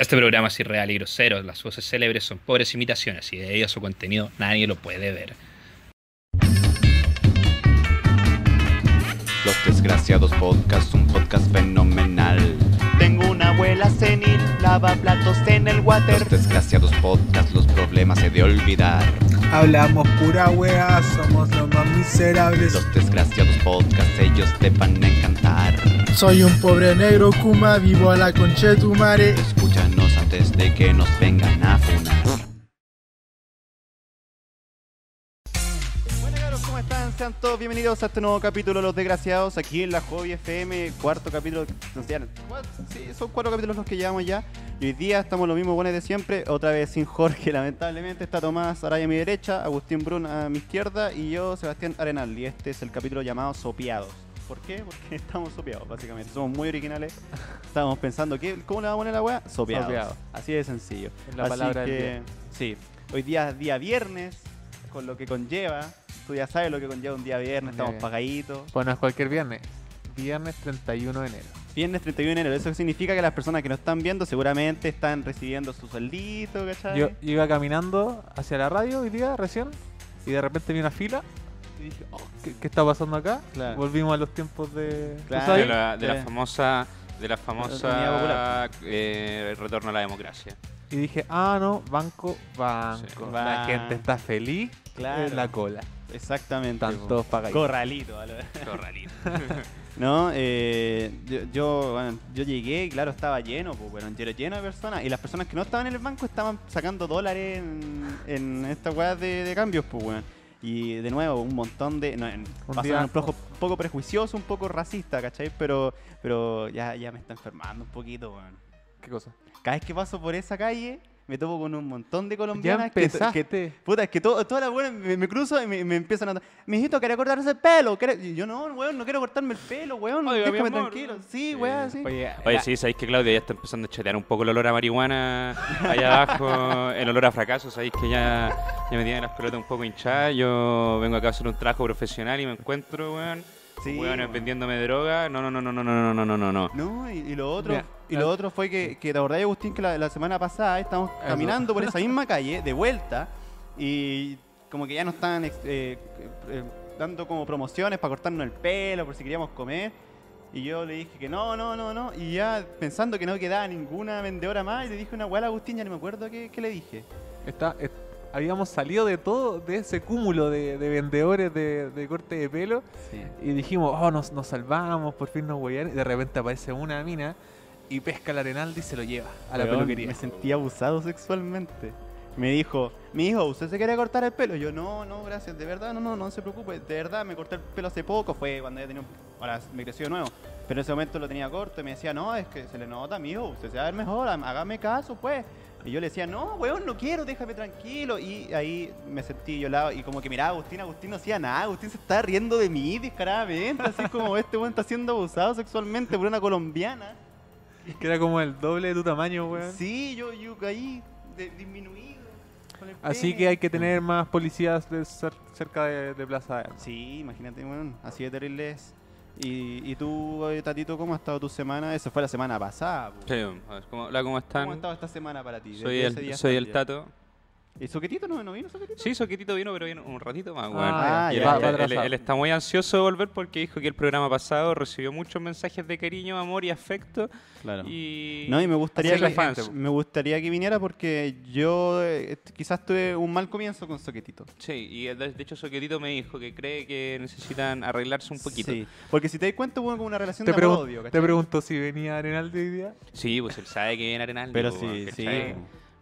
Este programa es irreal y grosero, las voces célebres son pobres imitaciones y debido a su contenido nadie lo puede ver. Los Desgraciados Podcast, un podcast fenomenal. Tengo una abuela senil, lava platos en el water. Los Desgraciados Podcast, los problemas he de olvidar. Hablamos pura wea, somos los más miserables. Los Desgraciados Podcast, ellos te van a encantar. Soy un pobre negro Kuma, vivo a la concha de tu madre. Escúchanos antes de que nos vengan a funar. Sean todos bienvenidos a este nuevo capítulo de Los Desgraciados aquí en la Hobby FM, cuarto capítulo. no sé, Sí, son cuatro capítulos los que llevamos ya. Y hoy día estamos los mismos buenos de siempre. Otra vez sin Jorge, lamentablemente. Está Tomás Araya a mi derecha, Agustín Brun a mi izquierda y yo, Sebastián Arenal. Y este es el capítulo llamado Sopeados. ¿Por qué? Porque estamos sopeados, básicamente. Somos muy originales. Estábamos pensando, ¿qué, ¿cómo le vamos a poner la weá? Sopeados. Sopeados. Así de sencillo. Es la Así palabra del que, día. Sí. Hoy día es día viernes, con lo que conlleva. Tú ya sabes lo que conlleva un día viernes, estamos pagaditos. Pues no es cualquier viernes. Viernes 31 de enero. Viernes 31 de enero, eso significa que las personas que nos están viendo seguramente están recibiendo su sueldito, ¿cachai? Yo iba caminando hacia la radio hoy día recién y de repente vi una fila y dije, oh, ¿qué, qué está pasando acá? Claro. Volvimos a los tiempos de... de la, de la Sí. famosa de la famosa eh, retorno a la democracia. Y dije, ah, no, banco, banco. Sí. La gente está feliz Claro. en la cola. Exactamente. Están todos pagaditos. Corralito. Corralito. No, eh, yo, yo, bueno, yo llegué y claro, estaba lleno, pues, bueno, lleno, lleno de personas. Y las personas que no estaban en el banco estaban sacando dólares en, en estas weas de, de cambios, pues, weón. Y de nuevo, un montón de. No, en- Un poco, poco prejuicioso, un poco racista, ¿cachai? Pero, pero ya, ya me está enfermando un poquito, weón. ¿Qué cosa? Cada vez que paso por esa calle, me topo con un montón de colombianas Ya que- que, Puta, es que todo, todas las buenas me, me cruzo y me, me empiezan a... Mijito, ¿quería cortarse el pelo? ¿Ququiere-?" Y yo, no, weón, no quiero cortarme el pelo, weón. Oiga, déjame amor. tranquilo. Sí, weón, sí. Oye, Oye, la- sí, sabéis que Claudia ya está empezando a chatear un poco el olor a marihuana allá abajo, el olor a fracaso, sabéis que ya, ya me tienen las pelotas un poco hinchadas. Yo vengo acá a hacer un trabajo profesional y me encuentro, weón, Sí, weón. vendiéndome droga. No, no, no, no, no, no, no, no, no, no. No, y, y lo otro, Mira, y lo otro fue que, que te acordás, Agustín, que la, la semana pasada estábamos caminando por esa misma calle, de vuelta, y como que ya nos estaban eh, eh, dando como promociones para cortarnos el pelo, por si queríamos comer. Y yo le dije que no, no, no, no. Y ya pensando que no quedaba ninguna vendedora más, y le dije una weá a Agustín, ya no me acuerdo qué, qué le dije. Está, es- habíamos salido de todo, de ese cúmulo de, de vendedores de, de corte de pelo y dijimos, oh, nos, nos salvamos, por fin nos huean. Y de repente aparece una mina y pesca al Arenaldi y se lo lleva a la Weón, peluquería. Me sentí abusado sexualmente. Me dijo, mi hijo, ¿usted se quiere cortar el pelo? Yo, no, no, gracias, de verdad, no, no, no se preocupe. De verdad, me corté el pelo hace poco, fue cuando ya tenía un... Ahora me creció de nuevo. Pero en ese momento lo tenía corto y me decía, no, es que se le nota, mi hijo, usted se va a ver mejor, há- hágame caso, pues. Y yo le decía, no, weón, no quiero, déjame tranquilo. Y ahí me sentí violado y como que miraba a Agustín, Agustín no hacía nada, Agustín se estaba riendo de mí descaradamente, así como este weón está siendo abusado sexualmente por una colombiana. Que era como el doble de tu tamaño, weón. Sí, yo, yo caí de- disminuido. con el Así que hay que tener más policías de cer- cerca de, de Plaza de Armas. Sí, imagínate, weón. Así de terrible es. Y, y tú, eh, Tatito, ¿cómo ha estado tu semana? Eso fue la semana pasada. po. Sí, a ver, ¿cómo, hola, ¿cómo están? ¿Cómo ha estado esta semana para ti? soy Desde ese el, día soy el día. Tato. ¿Y Soquetito no, no vino Soquetito? Sí, Soquetito vino, pero vino un ratito más, weón. Ah, Y ya, él, ya, él- va él- él está muy ansioso de volver porque dijo que el programa pasado recibió muchos mensajes de cariño, amor y afecto. Claro. Y... No, y me gustaría, que, po. me gustaría que viniera porque yo eh, quizás tuve un mal comienzo con Soquetito. Sí, y de, de hecho Soquetito me dijo que cree que necesitan arreglarse un poquito. Sí, porque si te das cuenta, hubo como una relación Te, de pregun- amor-odio, te ¿cachai? pregunto si venía Arenaldi hoy día. Sí, pues él sabe que viene Arenaldi. Pero po, sí, ¿cachai?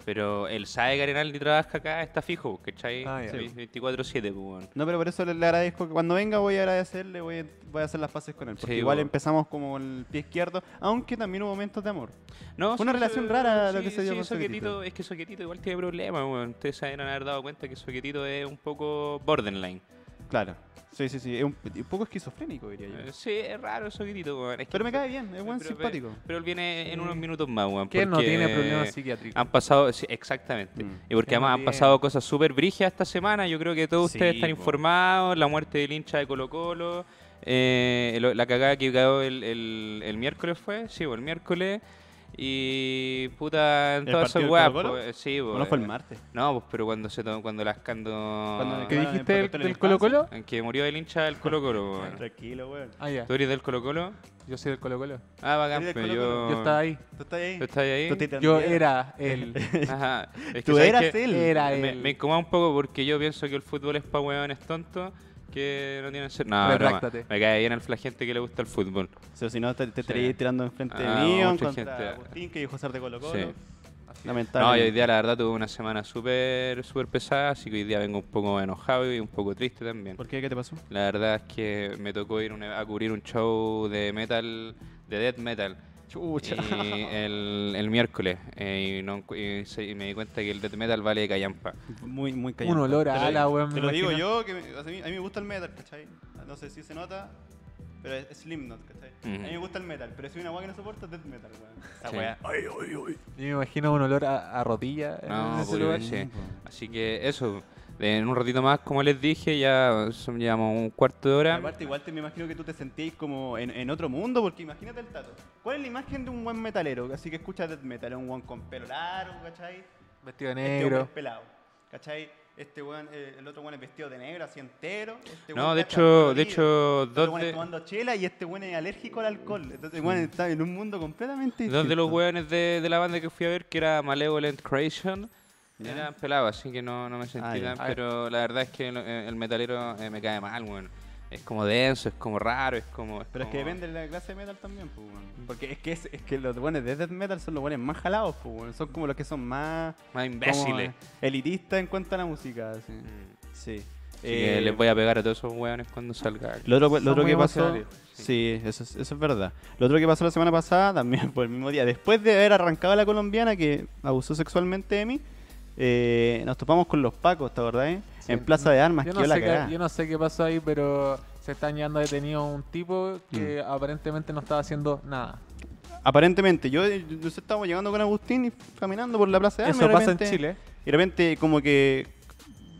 Pero él sabe que Arenaldi trabaja acá, está fijo, ¿cachai? Ah. Sí, 24-7, pues. No, pero por eso le, le agradezco que cuando venga voy a agradecerle, voy a, voy a hacer las paces con él. Porque Sí, igual bo. empezamos como con el pie izquierdo, aunque también hubo momentos de amor. No, Fue una relación rara lo que se dio sí, con Soquetito, es que Soquetito igual tiene problemas, weón. Ustedes se deben haber dado cuenta que Soquetito es un poco borderline. Claro. Sí, sí, sí. Es un, un poco esquizofrénico, diría yo. Eh, Sí, es raro Soquetito, weón. Es que- Pero me cae bien, es buen pero- simpático. Pero él viene en unos minutos más, weón. Que no tiene problemas psiquiátricos. Han pasado, sí, exactamente. Mm. Y porque además han pasado cosas súper brígidas esta semana. Yo creo que todos Sí, ustedes están po. informados. La muerte del hincha de Colo Colo. eh, la cagada que cagó el, el- el miércoles fue. Sí, o el miércoles. Y puta, en ¿El todas esas weas, pues, sí, pues, ¿O no fue el martes? No, pues pero cuando se cuando las cando Cuando- ¿Qué Bueno, dijiste en del. Colo Colo? en que murió el hincha del Colo Colo. Tranquilo, weón. Ah, ya. ¿Tú eres del Colo Colo? Yo soy del Colo Colo. Ah, bacán, ¿Eres del pero Colo-Colo? yo... Yo estaba ahí. ¿Tú estás ahí? ¿Tú estás ahí? ¿Tú Yo era él. Ajá. Es que Tú ¿sabes eras qué? él. Era Me, él. me incomoda un poco porque yo pienso que el fútbol es pa' hueones tontos que no tienen ser. No, broma. Retráctate. Me cae bien el flagente que le gusta el fútbol. O sea, si no, te, te Sí. estarías tirando enfrente Ah, de mí o en mucha contra gente. Agustín, que dijo ser de Colo Colo. Sí. Lamentable. No, y hoy día la verdad tuve una semana súper súper pesada, así que hoy día vengo un poco enojado y un poco triste también. ¿Por qué? ¿Qué te pasó? La verdad es que me tocó ir un- a cubrir un show de metal, de death metal. Chucha. Y el, el miércoles eh, y, no encu- y se- y me di cuenta que el death metal vale callampa. Muy, muy Un callado. olor a ala, weón. Te me lo digo imagino. yo, que me- a, mí, a mí me gusta el metal, ¿cachai? No sé si se nota, pero es, es Slipknot, ¿cachai? A mí me gusta el metal, pero si hay una weá que no soporto es death metal, weón. Esa Sí. weá. Yo me imagino un olor a, a rodilla en No, ese pues, lugar. sí. Así que eso, en un ratito más, como les dije, ya son, llevamos un cuarto de Y hora. aparte, igual te me imagino que tú te sentís como en, en otro mundo, porque imagínate el tato. ¿Cuál es la imagen de un buen metalero? Así que escucha death metal, es un buen con pelo largo, ¿cachai? Vestido de Este negro. es pelado, ¿cachai? Este weón, eh, el otro weón es vestido de negro, así entero. Este No, de hecho, de colorido. hecho, Este dos weón es de, tomando chela y este weón es alérgico al alcohol. Entonces, weón está en un mundo completamente distinto. dos de los hueones de, de la banda que fui a ver, que era Malevolent Creation, Ya. eran pelados, así que no, no me sentí Ah, tan, pero la verdad es que el, el metalero eh, me cae mal, weón. Es como denso, es como raro, es como... Pero es que como- depende de la clase de metal también, pues, weón. Porque es que, es, es que los buenos de death metal son los buenos más jalados, pues, weón. Son como los que son más... Más como, imbéciles. eh, elitistas en cuanto a la música, así. Mm. Sí. Así que Eh, les voy a pegar a todos esos hueones cuando salga. Lo otro, lo otro que pasó. emocionales. Sí, eso es, eso es verdad. Lo otro que pasó la semana pasada, también por el mismo día, después de haber arrancado a la colombiana que abusó sexualmente de mí, eh, nos topamos con los pacos, ¿te acordás? eh? Sí. En Plaza de Armas, Yo que no, la sé qué, cagá. yo no sé qué pasó ahí, pero se están llevando detenido un tipo que Mm. aparentemente no estaba haciendo nada. Aparentemente, yo, yo, estábamos llegando con Agustín y caminando por la Plaza de Armas. Eso y pasa en Chile. Y de repente, como que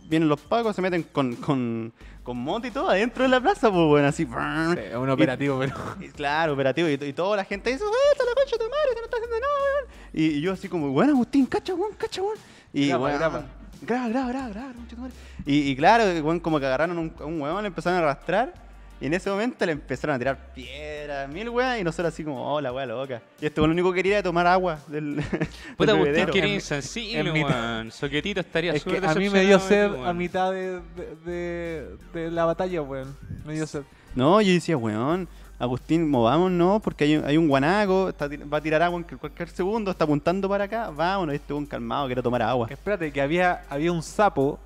vienen los pacos, se meten con, con, con moto y todo adentro de la plaza, pues bueno, así. Sí, es un operativo, pero. Y claro, operativo. Y, y toda la gente dice, ¡eh, está la concha de tu madre! que no está haciendo nada, weón". Y, y yo así como, bueno, Agustín, cacha, weón, cacha, weón. Y, Graba, weón, graba. graba, graba, graba, graba, madre. Y, y claro, weón, como que agarraron un, un weón, le empezaron a arrastrar. Y en ese momento le empezaron a tirar piedras, mil weón, y nosotros así como, oh, la weá loca. Y este lo único que quería era tomar agua del, del Puta, Agustín, bebedero. que eres En- insensible, weón. Soquetito estaría Es que a mí me dio sed ti, a mitad de, de, de- de la batalla, weón. Me dio sed. No, yo decía, weón, Agustín, movámonos porque hay, un- hay un guanaco, está va a tirar agua en cualquier segundo, está apuntando para acá, vámonos, este weón calmado, quiere tomar agua. Espérate, que había, había un sapo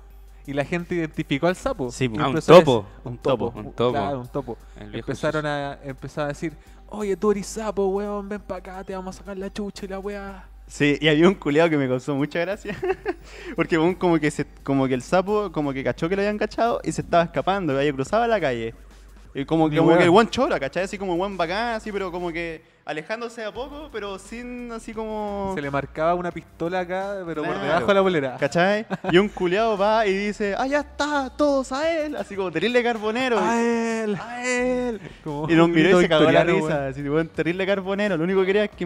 y la gente identificó al sapo. Sí, ah, un topo. Un topo. Un topo. Claro, un topo. Empezaron a, empezaron a decir, oye, tú eres sapo, weón, ven para acá, te vamos a sacar la chucha y la weá. Sí, y había un culeado que me causó mucha gracia. porque weón, como que se, como que el sapo, como que cachó que lo habían cachado y se estaba escapando, y ahí cruzaba la calle. Y como, que el buen chora, ¿cachai? Así como buen bacán, así, pero como que alejándose a poco, pero sin así como. Se le marcaba una pistola acá, pero por debajo de la bolera. ¿Cachai? Y un culeado va y dice, ¡ah, ya está! ¡Todos a él! Así como terrible carbonero. ¡A él! ¡A él! Como Y nos un miró y se cagó la risa. Así, weón, terrible carbonero. Lo único que quería es que,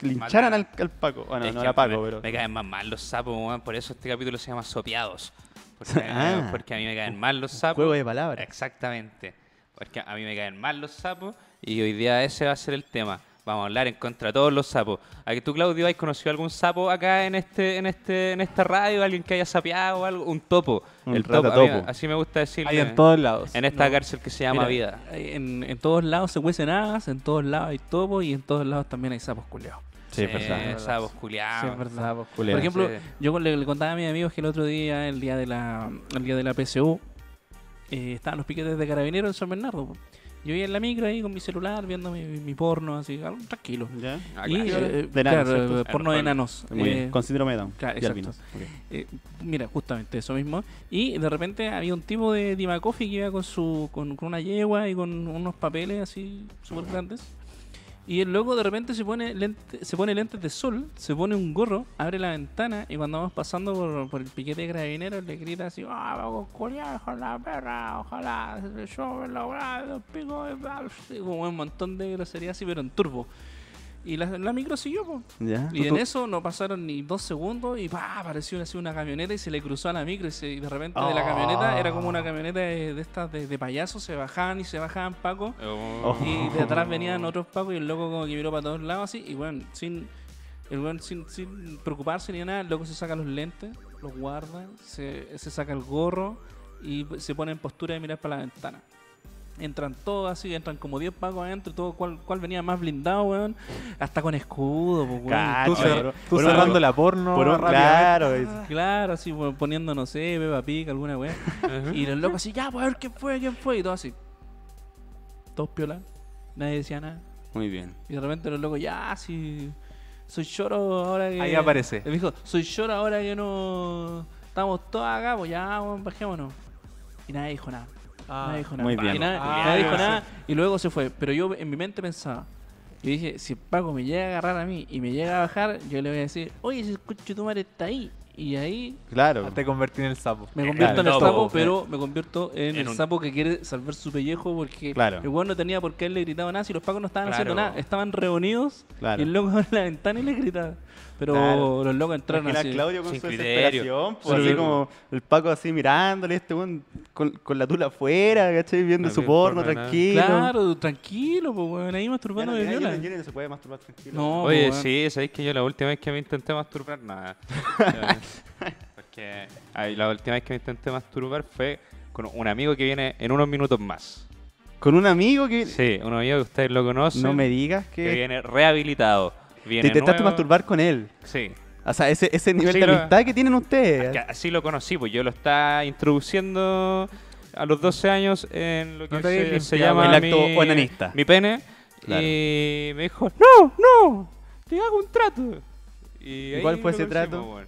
lincharan al, al Paco. Bueno, Es no era Paco, me, pero. Me caen más mal los sapos. Por eso este capítulo se llama Sopeados. Porque, Ah. porque a mí me caen mal los sapos. Juego de palabras. Exactamente. Porque a mí me caen mal los sapos y hoy día ese va a ser el tema. Vamos a hablar en contra de todos los sapos. ¿A que tú, Claudio, has conocido algún sapo acá en este, en este, en esta radio? ¿Alguien que haya sapeado o algo? Un topo. Un el topo. mí- así me gusta decirle. Hay en todos lados. en esta No. cárcel que se llama Mira, vida. En, en todos lados se cuecen hadas, en todos lados hay topos y en todos lados también hay sapos culeados. Sí, es verdad. Sapos culiados. Sí, es verdad. Por ejemplo, Sí. yo le, le contaba a mis amigos que el otro día, el día de la, el día de la PSU, eh, estaban los piquetes de carabineros en San Bernardo. po. Yo iba en la micro ahí con mi celular viendo mi, mi porno, así, algo tranquilo. ¿Ya? Ah, y, claro. eh, De claro, ¿cierto? eh, porno de enanos. Muy eh, bien. Con síndrome de Down. claro, y exacto. Eh, mira, justamente eso mismo. Y de repente había un tipo de Dima Coffee que iba con su con, con una yegua y con unos papeles así súper grandes. Y el loco de repente se pone lente, se pone lentes de sol, se pone un gorro, abre la ventana y cuando vamos pasando por, por el piquete de carabineros le grita así, ah, vamos con la perra, ojalá yo me lo los picos de como un montón de groserías así, pero en turbo. Y la, la micro siguió, po. Ya. Y en eso no pasaron ni dos segundos y pa, apareció así una camioneta y se le cruzó a la micro y, se- y de repente de la Oh. camioneta era como una camioneta de, de estas de, de payasos, se bajaban y se bajaban Paco Oh. y de atrás venían otros Pacos y el loco como que miró para todos lados así y bueno, sin el weón sin, sin preocuparse ni nada, el loco se saca los lentes, los guarda, se, se saca el gorro y se pone en postura de mirar para la ventana. Entran todos así, entran como 10 pacos adentro, todo cual, cual venía más blindado, weón. Hasta con escudo, pues, weón. Cacho, Tú, Oye, cer- por- tú por una- cerrando la porno. Por un, claro. es- Claro, así weón, poniendo, no sé, Beba Pig, alguna weá. y los locos así, ya, pues a ver quién fue, quién fue. Y todo así. Todos piola. Nadie decía nada. Muy bien. Y de repente los locos, ya, sí. Soy lloro ahora que. Ahí aparece. Me dijo, soy lloro ahora que no. Estamos todos acá, pues ya, weón, bajémonos. Y nadie dijo nada. Ah, nadie dijo nada. muy bien. Y nadie, Ah, nadie dijo nada. Y luego se fue. Pero yo en mi mente pensaba. Yo dije, si Paco me llega a agarrar a mí y me llega a bajar, yo le voy a decir, oye, ese coche tu madre está ahí. Y ahí Claro. Te convertí en el sapo. me convierto en el sapo, po, pero me convierto en, en el un- sapo que quiere salvar su pellejo porque Claro. el weón no tenía por qué haberle gritado nada si los pacos no estaban haciendo nada. Estaban reunidos Claro. y el loco abre la ventana y le gritaba. Pero Claro. los locos entraron así. Claudio con sin su criterio. desesperación, pues, Sí. así como el Paco así mirándole, este weón con, con la tula afuera, ¿cachai? Viendo No su porno tranquilo. Claro, tranquilo, pues weón, ahí Ya masturbando no, de viola. no- se puede masturbar tranquilo. No, Oye, weón. sí, sabéis que yo la última vez que me intenté masturbar, nada. Porque ay, la última vez que me intenté masturbar fue con un amigo que viene en unos minutos más. Con un amigo que... Sí, un amigo que ustedes lo conocen. No me digas que que... viene rehabilitado. Te Viene intentaste nuevo. masturbar con él. Sí. O sea, ese, ese nivel Sí, de lo- amistad que tienen ustedes. Que así lo conocí, pues yo lo estaba introduciendo a los 12 años en lo que No se, llama el acto mi, onanista. mi pene. Claro. Y me dijo, no, no, te hago un trato. Y ¿Y ahí cuál fue ese trato? weón.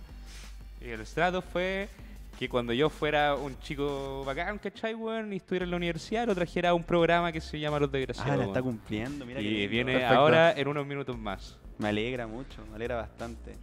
Y el trato fue que cuando yo fuera un chico bacán, ¿cachai, weón? Y estuviera en la universidad, lo trajera a un programa que se llama Los Desgraciados. Ah, la está weón. cumpliendo, mira qué y lindo. viene Perfecto. ahora en unos minutos más. Me alegra mucho, me alegra bastante.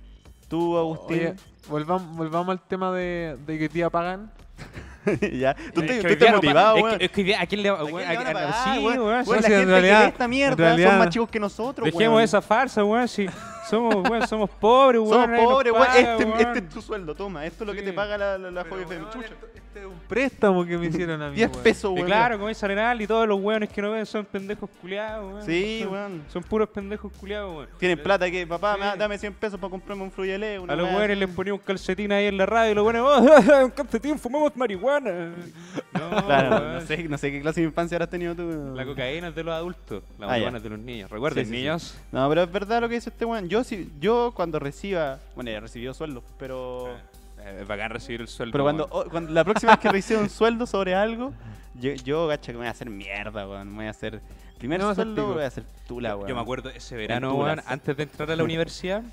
Tú, Agustín, Oye, volvamos, volvamos al tema de, de que hoy día pagan. ya. Tú Es te- que tú estás motivado, es weón. que- Es que hoy día, ¿a quién le va ¿A quién weón? le van a a- pagar, sí, weón? weón, Weón, la gente realidad- que ve esta mierda realidad- son más chicos que nosotros, Dejemos weón. esa farsa, weón. Si somos, weón, somos pobres, weón. Somos pobres, weón. Este, weón. este es tu sueldo, toma. Esto es lo que Sí. te paga la, la, la Pero, Joven weón, Chucha. esto- Este es un préstamo que me hicieron a mí. 10 weón. pesos, Y weón. claro, como dice Arenal y todos los weones que no ven son pendejos culiados, weón. Sí, son, weón. Son puros pendejos culiados, weón. Tienen plata que, papá, Sí. me da- dame 100 pesos para comprarme un fruyelé. una A los weá weones les ponía un calcetín ahí en la radio y los weones, oh, un calcetín, fumamos marihuana. No, Claro, weón. no sé, no sé qué clase de infancia habrás tenido tú. La cocaína es de los adultos, la Ah, marihuana es de los niños. Recuerden, Sí, sí, sí. niños. No, pero es verdad lo que dice este weón. Yo, cuando reciba. Bueno, ya he recibido sueldo, pero. Eh, Es bacán recibir el sueldo. Pero cuando, oh, cuando la próxima vez que reciba un sueldo sobre algo, yo, yo gacha que me voy a hacer mierda, weón. Me voy a hacer. Primer No, sueldo voy a hacer tula, weón. Yo me acuerdo ese verano, weón, antes de entrar a la universidad.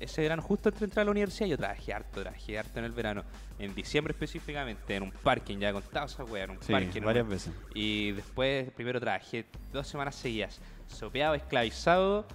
Ese verano, justo antes de entrar a la universidad, yo trabajé harto, trabajé harto en el verano. En diciembre específicamente, en un parking, ya he contado esa weá, en un Sí, parking. varias veces. Y después, primero trabajé dos semanas seguidas, sopeado, esclavizado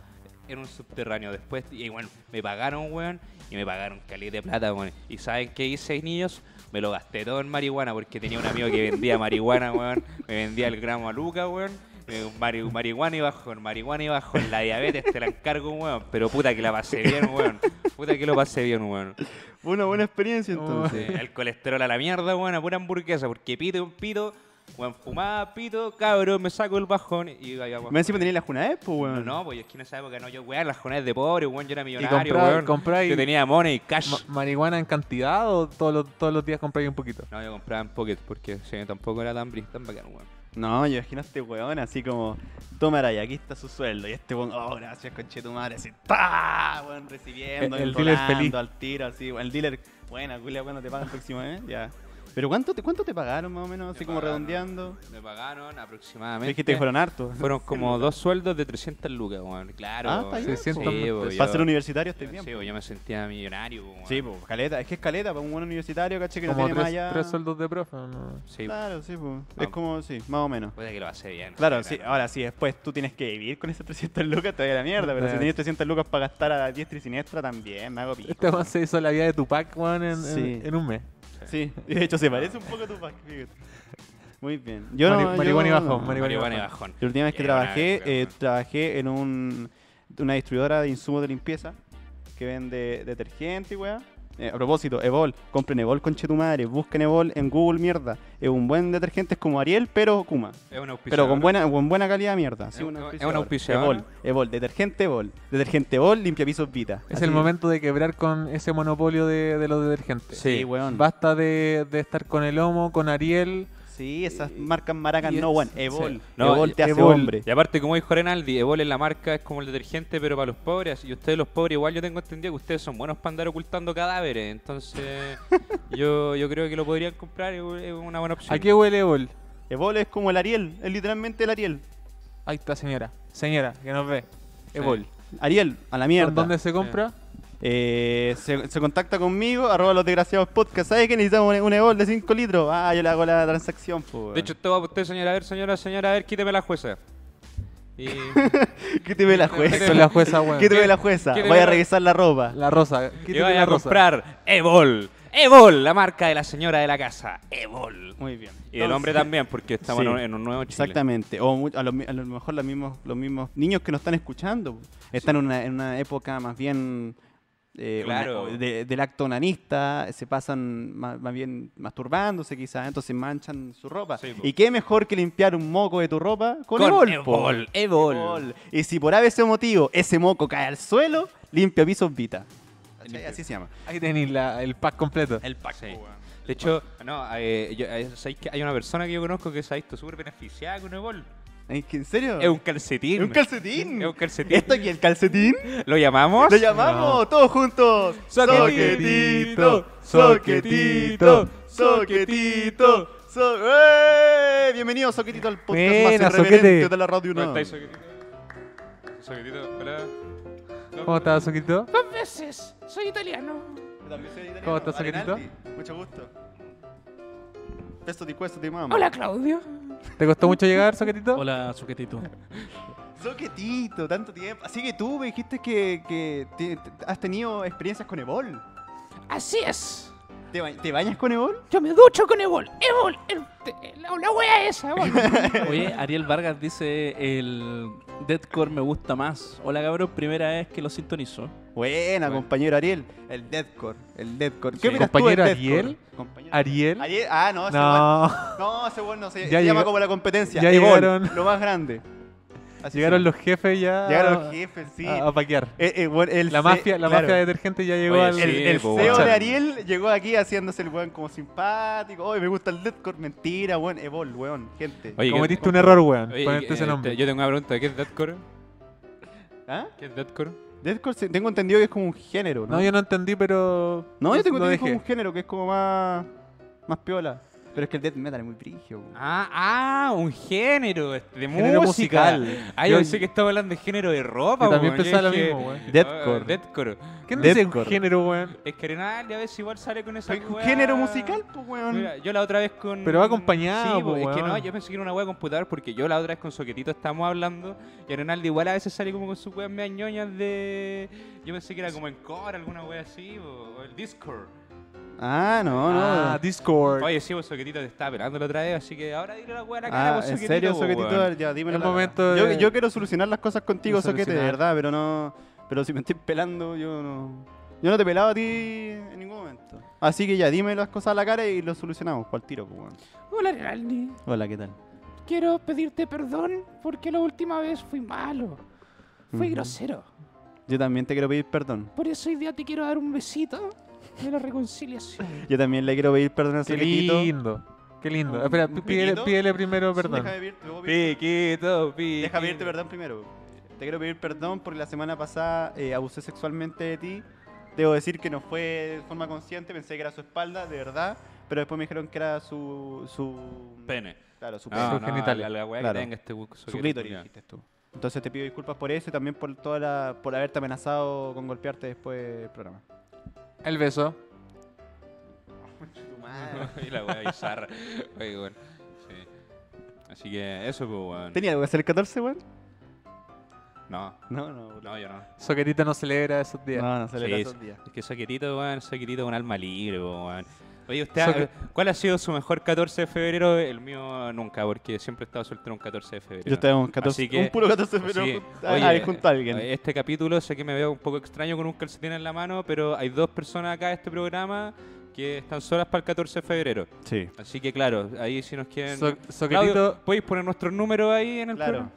en un subterráneo. Después, y bueno, me pagaron, weón, y me pagaron calidad de plata, weón. ¿Y saben qué hice, niños? Me lo gasté todo en marihuana porque tenía un amigo que vendía marihuana, weón. Me vendía el gramo a Luca, weón. Eh, mari- marihuana y bajón, marihuana y bajón. La diabetes te la encargo, weón. Pero puta que la pasé bien, weón. Puta que lo pasé bien, weón. Fue una buena experiencia entonces. El colesterol a la mierda, weón, a pura hamburguesa. Porque pito, pito, weón, fumaba, pito, cabrón, me saco el bajón y iba a Me encima tenía la Junaed, pues, no, weón. no, pues es que en esa época no, yo, weón, las jornadas de pobre, weón, yo era ¿Y millonario, weón. comprar y- Yo tenía money, cash. Ma- ¿Marihuana en cantidad o todos los, todos los días compráis un poquito? no, yo compraba en Pocket porque sí, tampoco era tan bris, tan bacán, weón. No, yo imagino a este weón así como, toma Araya, aquí está su sueldo. Y este weón, oh, gracias, conche tu madre, así, ¡pa! Weón, recibiendo, El- el dealer feliz. al tiro, así, weón. El dealer, buena, culia, cuando te pagan el próximo mes, ya. Pero ¿cuánto te, ¿cuánto te pagaron más o menos, así Me como redondeando? Me pagaron Me aproximadamente. dijiste que fueron hartos. Fueron como dos sueldos de 300 lucas, weón. Claro. Ah, está bien, 600 Sí, pues, Para yo- ser universitario este bien. Sí, pues, yo me sentía millonario, weón. Sí, pues, caleta, es que es caleta para un buen universitario, caché, que no tiene más tres, allá. tres sueldos de profe. ¿o ¿no? Sí, Claro, sí, pues. Es como, sí, más o menos. puede que lo hace bien. Claro, sí, claro. ahora sí, después tú tienes que vivir con esas 300 lucas, te da la mierda, pero si Eh. tenías 300 lucas para gastar a diestra y siniestra, también me hago pico. Este weón se hizo la vida de Tupac, weón, en, en- en un mes. Sí, de hecho se parece un poco a tu pack, fíjate. Muy bien. Yo Mari- no, marihuana y bajón, no. marihuana y Marihuana y bajón. La última vez que trabajé, eh, trabajé en un una distribuidora de insumos de limpieza que vende detergente y weá. Eh, a propósito, Evol, compren Evol con madre, busquen Evol en Google mierda. Es un buen detergente, es como Ariel, pero Kuma. Es un. Pero con buena, con buena calidad mierda. Sí, Es un- auspiciador. Evol, Evol, detergente Evol. Detergente Evol, limpia pisos Vita. Es Así- el momento de quebrar con ese monopolio de, de los detergentes. Sí. Sí, weón. Basta de, de estar con el Homo, con Ariel. Sí, esas marcas maracas no, es- weón. Evol. sí. No, Evol te hace Evol. hombre. Y aparte, como dijo Renaldi, Evol en la marca es como el detergente, pero para los pobres. Y ustedes, los pobres, igual yo tengo entendido que ustedes son buenos para andar ocultando cadáveres. Entonces, yo, yo creo que lo podrían comprar, es es una buena opción. ¿A qué huele Evol? Evol es como el Ariel, es literalmente el Ariel. Ahí está, señora. Señora, que nos ve. Evol. Ariel, a la mierda. ¿Dónde se compra? Eh, se, se contacta conmigo, arroba los desgraciados podcast. ¿Sabes que necesitamos un, Evol de 5 litros? Ah, yo le hago la transacción. po, De hecho, esto va para usted, señora. A ver, señora, señora, a ver, quíteme la jueza. Y... ¿qué te ve la jueza? es la jueza, weón. ¿Qué te ve la jueza? ¿Qué Voy a revisar la ropa. La rosa. y Quítale vaya la a rosa. comprar Evol. Evol, la marca de la señora de la casa. Evol. Muy bien. Y el hombre también, porque estamos Sí. en, un, en un nuevo Chile. Exactamente. O a, lo, a lo mejor los mismos, los mismos niños que nos están escuchando están en, una, en una época más bien eh, Claro. una- de- del acto onanista, se pasan ma- más, bien masturbándose quizás, entonces manchan su ropa. Sí. ¿Y qué mejor que limpiar un moco de tu ropa con, Con Evol? Evol, Evol. Y si por ese motivo ese moco cae al suelo, limpia pisos Vita. Así se llama. Ahí tenéis el pack completo. El pack. Sí. De hecho, no, eh, yo- eh, ¿sabéis que hay una persona que yo conozco que se ha visto súper beneficiada con Evol. ¿En serio? Es un calcetín. ¿Es un calcetín. Es un calcetín. ¿Esto aquí el calcetín? ¿Lo llamamos? Lo llamamos todos juntos. Soquetito, soquetito, soquetito. so- ¡Eh! Bienvenido, Soquetito, al podcast más irreverente de la radio ¿Cómo UNAM. estáis, Soquetito? Soquetito, hola. ¿Cómo estás, Soquito? Dos veces. Soy italiano. ¿Cómo estás, Soquetito? Mucho gusto. Pesto di questo di mamá. Claudio. ¿Te costó mucho llegar, Soquetito? Hola, suquetito. Soquetito, tanto tiempo. Así que tú me dijiste que, que te- te- has tenido experiencias con Evol. Así es. ¿Te, ba- te bañas con Evol? Yo me ducho con Evol. Evol. el- te- la, la wea esa, Evol. Oye, Ariel Vargas dice el Deadcore me gusta más. Hola cabrón, primera vez que lo sintonizo. Buena, Bueno. compañero Ariel. El Deadcore. El Deadcore. Sí. ¿Qué tú del ¿Compañero Deathcore? Ariel? Compañero- ¿Ariel? Ariel. Ah, no, ese No. weón- No, ese bueno no se, Ya se llama como la competencia. ya Evol, llegaron- Lo más grande. Así Llegaron los jefes ya Llegaron los jefes, sí. a, a paquear. Eh, eh, bueno, el La mafia, la claro, mafia de detergente ya llegó Oye, al... El, el po, CEO de Ariel llegó aquí haciéndose el weón como simpático. Oye, me gusta el Deathcore. Mentira, weón. Evol, weón. Gente. Oye, ¿qué- Cometiste un error, weón, Oye, ponerte eh, ese nombre. te- Yo tengo una pregunta. ¿Qué es Deathcore? ¿Ah? ¿Qué es Deathcore? Deathcore tengo entendido que es como un género, ¿no? No, yo no entendí, pero... No, yo tengo lo entendido que es como un género que es como más. más piola. Pero es que el death metal es muy weón. Ah, ah, un género de Género música. musical. Ah, yo Yo- pensé que estaba hablando de género de ropa, Yo también weón. pensaba lo mismo, weón. Deathcore. ah, Deathcore. ¿Qué no dice un Deathcore. género, weón? Es que Renal a veces igual sale con esa weá. género musical, pues, weón. Mira, yo la otra vez con. Pero va acompañado, Sí, po, es que weón. no, yo pensé que era una wea de computador porque yo la otra vez con Soquetito estábamos hablando y Renaldo igual a veces sale como con sus weas medio ñoñas de. Yo pensé que era como en core, alguna wea así, o, o el Discord. Ah, no, no. Ah, Discord. Oye, sí, vos Soquetito te estaba esperando la otra vez, así que ahora dile la wea a la cara, Ah, vos, en Soquetito, serio, po, Soquetito, weón. ya dímelo. Es la momento verdad. de- yo, yo quiero solucionar las cosas contigo, de Soquete, de solucionar. verdad, pero no. Pero si me estoy pelando, yo no. Yo no te pelaba a ti en ningún momento. Así que ya, dime las cosas a la cara y lo solucionamos. ¿Cuál tiro, pues, weón? Hola, Renaldi. Hola, ¿qué tal? Quiero pedirte perdón porque la última vez fui malo. Fui Ujú. grosero. Yo también te quiero pedir perdón. Por eso hoy día te quiero dar un besito de la reconciliación. Yo también le quiero pedir perdón a Qué lindo. Qué lindo. Un- Espera, un pídele, piquito. pídele primero Sí, perdón. Déjame pedir- luego pedir- Piquito, piquito. Deja pedirte perdón primero. Te quiero pedir perdón porque la semana pasada eh, abusé sexualmente de ti. Debo decir que no fue de forma consciente, pensé que era su espalda, de verdad. Pero después me dijeron que era su. su Pene. Claro, su pene. No, Sus no, genitales. La, la wea Claro. que tenga este su clítoris, culiao. dijiste tú. Entonces te pido disculpas por eso y también por toda la, por haberte amenazado con golpearte después del programa. El beso. y la wea bizarra. Oye, weón. Sí. Así que eso, pues, weón. ¿Tenía algo que hacer el 14, weón? No, No, no. no, yo no. Soquetito no celebra esos días. No, no se le Sí, esos días. Es que Soquetito, weón, Soquetito es un alma libre, po, weón. Oye, usted, So ¿cuál ha sido su mejor 14 de febrero? El mío nunca, porque siempre he estado soltero un 14 de febrero. Yo estaba un 14, Así que- un puro 14 de febrero que, oye, ahí junto a alguien. Este capítulo sé que me veo un poco extraño con un calcetín en la mano, pero hay dos personas acá en este programa que están solas para el 14 de febrero. Sí. Así que claro, ahí si nos quieren... So- Claudio, Soquetito, ¿podéis poner nuestros números ahí en el Claro. programa?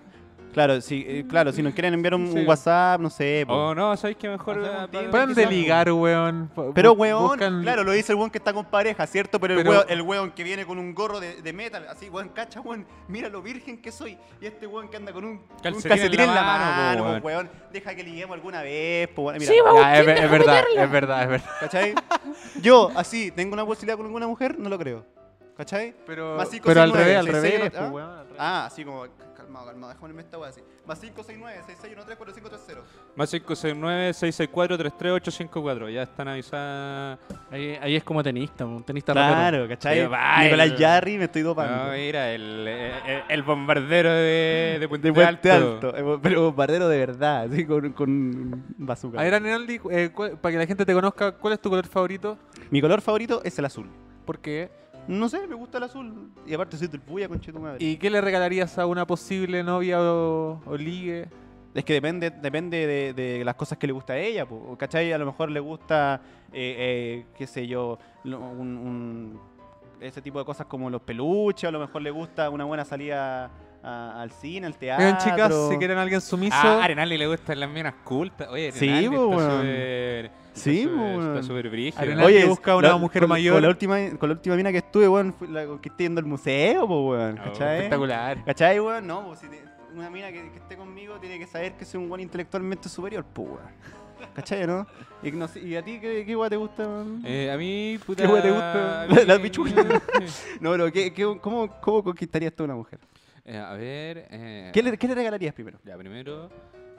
Claro, sí, eh, claro, si nos quieren enviar un, Sí. un WhatsApp, no sé. po. O no, ¿sabéis que mejor... Hacemos eh, un team. pueden de ligar, weón. Bu- Pero, bu- weón, buscan- claro, lo dice el weón que está con pareja, ¿cierto? Pero, Pero- el, weón, el weón que viene con un gorro de, de metal, así, weón, cacha, weón, mira lo virgen que soy. Y este weón que anda con un un Calcetín en en la mano, po, weón. weón. Deja que liguemos alguna vez, po, weón. Mira, Sí, vamos. Ya, es, es verdad, es verdad, es verdad. ¿cachai? Yo, así, ¿tengo una posibilidad con alguna mujer? No lo creo. ¿Cachai? Pero, Más cinco, pero seis, al nueve, revés, al seis, seis, revés, ¿ah? pues, weón, al revés. Ah, así como, calmado, calmado, déjame ponerme esta weá así. Más 569 6613 4530. Más 569-664-33854. Ya están avisadas. Ahí, ahí es como tenista, un tenista. Claro, ¿cachai? Sí, va, Nicolás Jarry me estoy dopando. No, mira, el, el, el bombardero de, de Puente, de Puente Alto. Alto. Pero bombardero de verdad, así con, con bazooka. A ver, Arnaldi, eh, para que la gente te conozca, ¿cuál es tu color favorito? Mi color favorito es el azul. ¿Por qué? No sé, me gusta el azul. Y aparte soy del puya, conche tu madre. ¿Y qué le regalarías a una posible novia o, o ligue? Es que depende, depende de, de las cosas que le gusta a ella, po, ¿cachai? A lo mejor le gusta, eh, eh, qué sé yo, lo- un, un- ese tipo de cosas como los peluches, a lo mejor le gusta una buena salida a- al cine, al teatro. Oigan, chicas, si quieren a alguien sumiso, Ah, a Arenali le gustan las minas cultas. Oye, Sí, Arenali está weón. súper- Sí, está súper- weón. Está súper brígido. Oye, busca una la- mujer con, mayor. Con la última, con la última mina que estuve, weón, fue la que estoy yendo al museo, po, weón, Oh, ¿cachai? espectacular. ¿Cachai, weón? No, pues si te- una mina que, que esté conmigo tiene que saber que soy un weón intelectualmente superior, pues, weón. ¿Cachai, no? Y, no sé- ¿y a ti qué, qué weón te gusta? Eh, a mí, puta. ¿Qué weá te gusta? a mí- La pichula. No, pero ¿qué, qué- cómo, ¿cómo conquistarías tú a una mujer? Eh, a ver. eh, ¿Qué le, qué le regalarías primero? Ya, primero,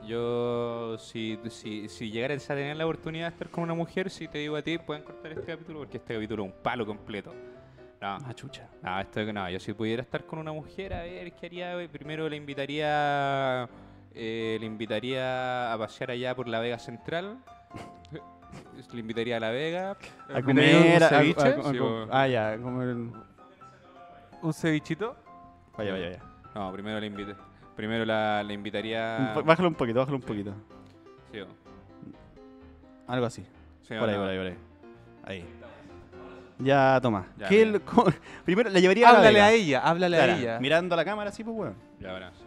yo, si, si, si llegaras a tener la oportunidad de estar con una mujer, si te digo a ti, pueden cortar este capítulo porque este capítulo es un palo completo. No, Ah, chucha. no, esto, no, yo si pudiera estar con una mujer, a ver, ¿qué haría? Primero le invitaría, eh, le invitaría a pasear allá por la Vega Central. le invitaría a la Vega. A ¿Me comer, un a- a- ceviche? a- a- Sí, o- Ah, ya, comer... ¿Un cevichito? Vaya, vaya, vaya. No, primero le invité. Primero la, le invitaría. Bájalo un poquito, bájalo un poquito. Sí, o- Algo así. sí, Por ahí, no. por ahí, por ahí. Ahí. Ya, toma. Ya, ¿Qué el- primero le llevaría a la Háblale a ella, háblale Claro, a ella. Mirando a la cámara así, pues, weón. Ya, ahora sí.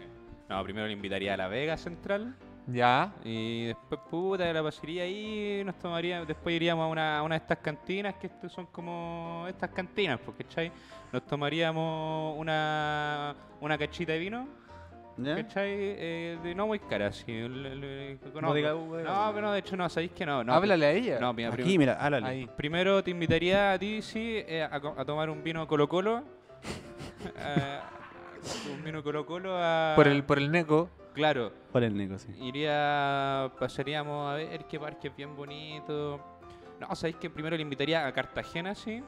No, primero le invitaría a la Vega Central. Ya. Y después, puta, la pasaría ahí, nos tomaría, después iríamos a una, a una de estas cantinas, que estos son como estas cantinas, porque ¿cachai? Nos tomaríamos una, una cachita de vino, ¿Ya? ¿cachai? Eh, de no muy cara, así. el- el- el- no, pero no, de hecho no, ¿sabéis que no? no háblale a ella. No, mira, Aquí, prim- mira, háblale. Ahí. primero te invitaría a ti, sí, eh, a, a tomar un vino Colo Un vino Colo Colo a... Por el, por el neco. Claro, Por el Nico, sí. Iría, pasaríamos a ver qué parque es bien bonito. No, sabéis que primero le invitaría a Cartagena, sí.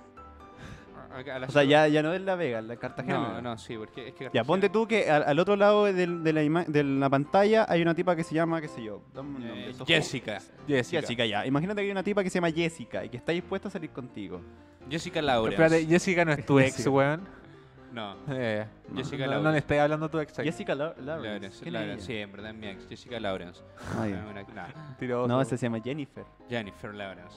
A- a- la O sea, ya, ya no es la Vega, la Cartagena. No, no, sí, porque es que Ya, ponte tú que al, al otro lado de, la ima- de la pantalla hay una tipa que se llama, qué sé yo. dame un nombre, Eh, Jessica. Jessica. Jessica, ya. Imagínate que hay una tipa que se llama Jessica y que está dispuesta a salir contigo. Jessica Laura. Espérate, Jessica no es tu ex, weón. No. Eh, Jessica no, Lawrence. no le estáis hablando a tu ex. Jessica Lau- Lawrence. Lawrence, ¿Quién es Lawrence, sí, ella? en verdad es mi ex. Jessica Lawrence. Ah, ya. No, una- no, Mentiroso. No, esa se llama Jennifer. Jennifer Lawrence.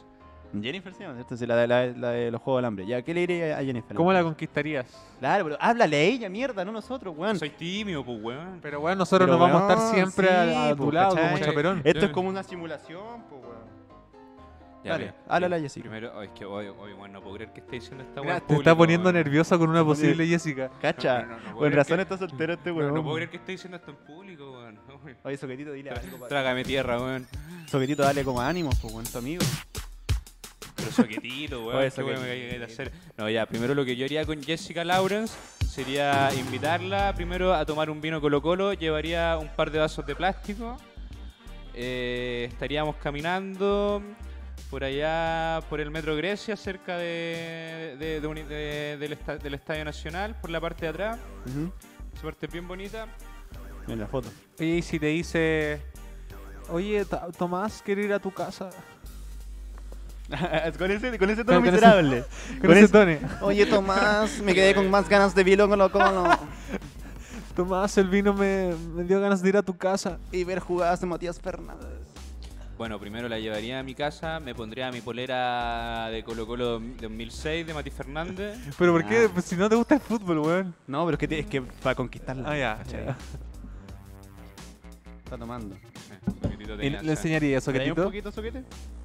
Jennifer se llama, ¿cierto? Sí, la, de- la, la de los Juegos del Hambre. Ya, ¿qué le diría a Jennifer? ¿Cómo la conquistarías? Claro, pero háblale a ella, mierda, no nosotros, weón. Soy tímido, pues, weón. Pero bueno, nosotros Pero, nos vamos a estar siempre sí, a, a tu pues, lado ¿cachai? como chaperón. Esto es como una simulación, pues, weón. Ya, Dale, mira, Jessica. Primero, oh, es que hoy, hoy, weón, no puedo creer que esté diciendo esta weá te está poniendo weón. nervioso con una posible Jessica. Cacha, No, no, no, no puedo con razón que- está soltero este No, weón. no puedo creer que esté diciendo esto en público, weón. Oye, Soquetito, dile algo. Trágame tierra, weón. Soquetito, dale como ánimos, pues, weón, tu amigo. Pero soquetito, weón. Oye, qué weón me soquetito. que hacer. No, ya, primero lo que yo haría con Jessica Lawrence sería invitarla primero a tomar un vino Colo Colo. Llevaría un par de vasos de plástico. Eh, estaríamos caminando por allá, por el Metro Grecia, cerca de, de- de del, esta- del Estadio Nacional, por la parte de atrás. Ujú. Esa parte es bien bonita. Mira la foto. Oye, y si te dice, oye, Tomás, quiero ir a tu casa. con, ese, con ese tono Con ese- miserable. Con ese Tony. Oye, Tomás, me quedé con más ganas de Vilo Colo Colo Tomás, el vino me, me dio ganas de ir a tu casa. y ver jugadas de Matías Fernández. Bueno, primero la llevaría a mi casa, me pondría mi polera de Colo Colo 2006 de Mati Fernández. ¿Pero por qué? Ah. Pues si no te gusta el fútbol, weón. No, pero es que, te- es que para conquistarla. Ah, ya. ¿cachai? ya. Está tomando. Eh, soquetito ¿Y tenía, ¿Le enseñaría eso, ¿Traía un Soquetito? poquito, soquete?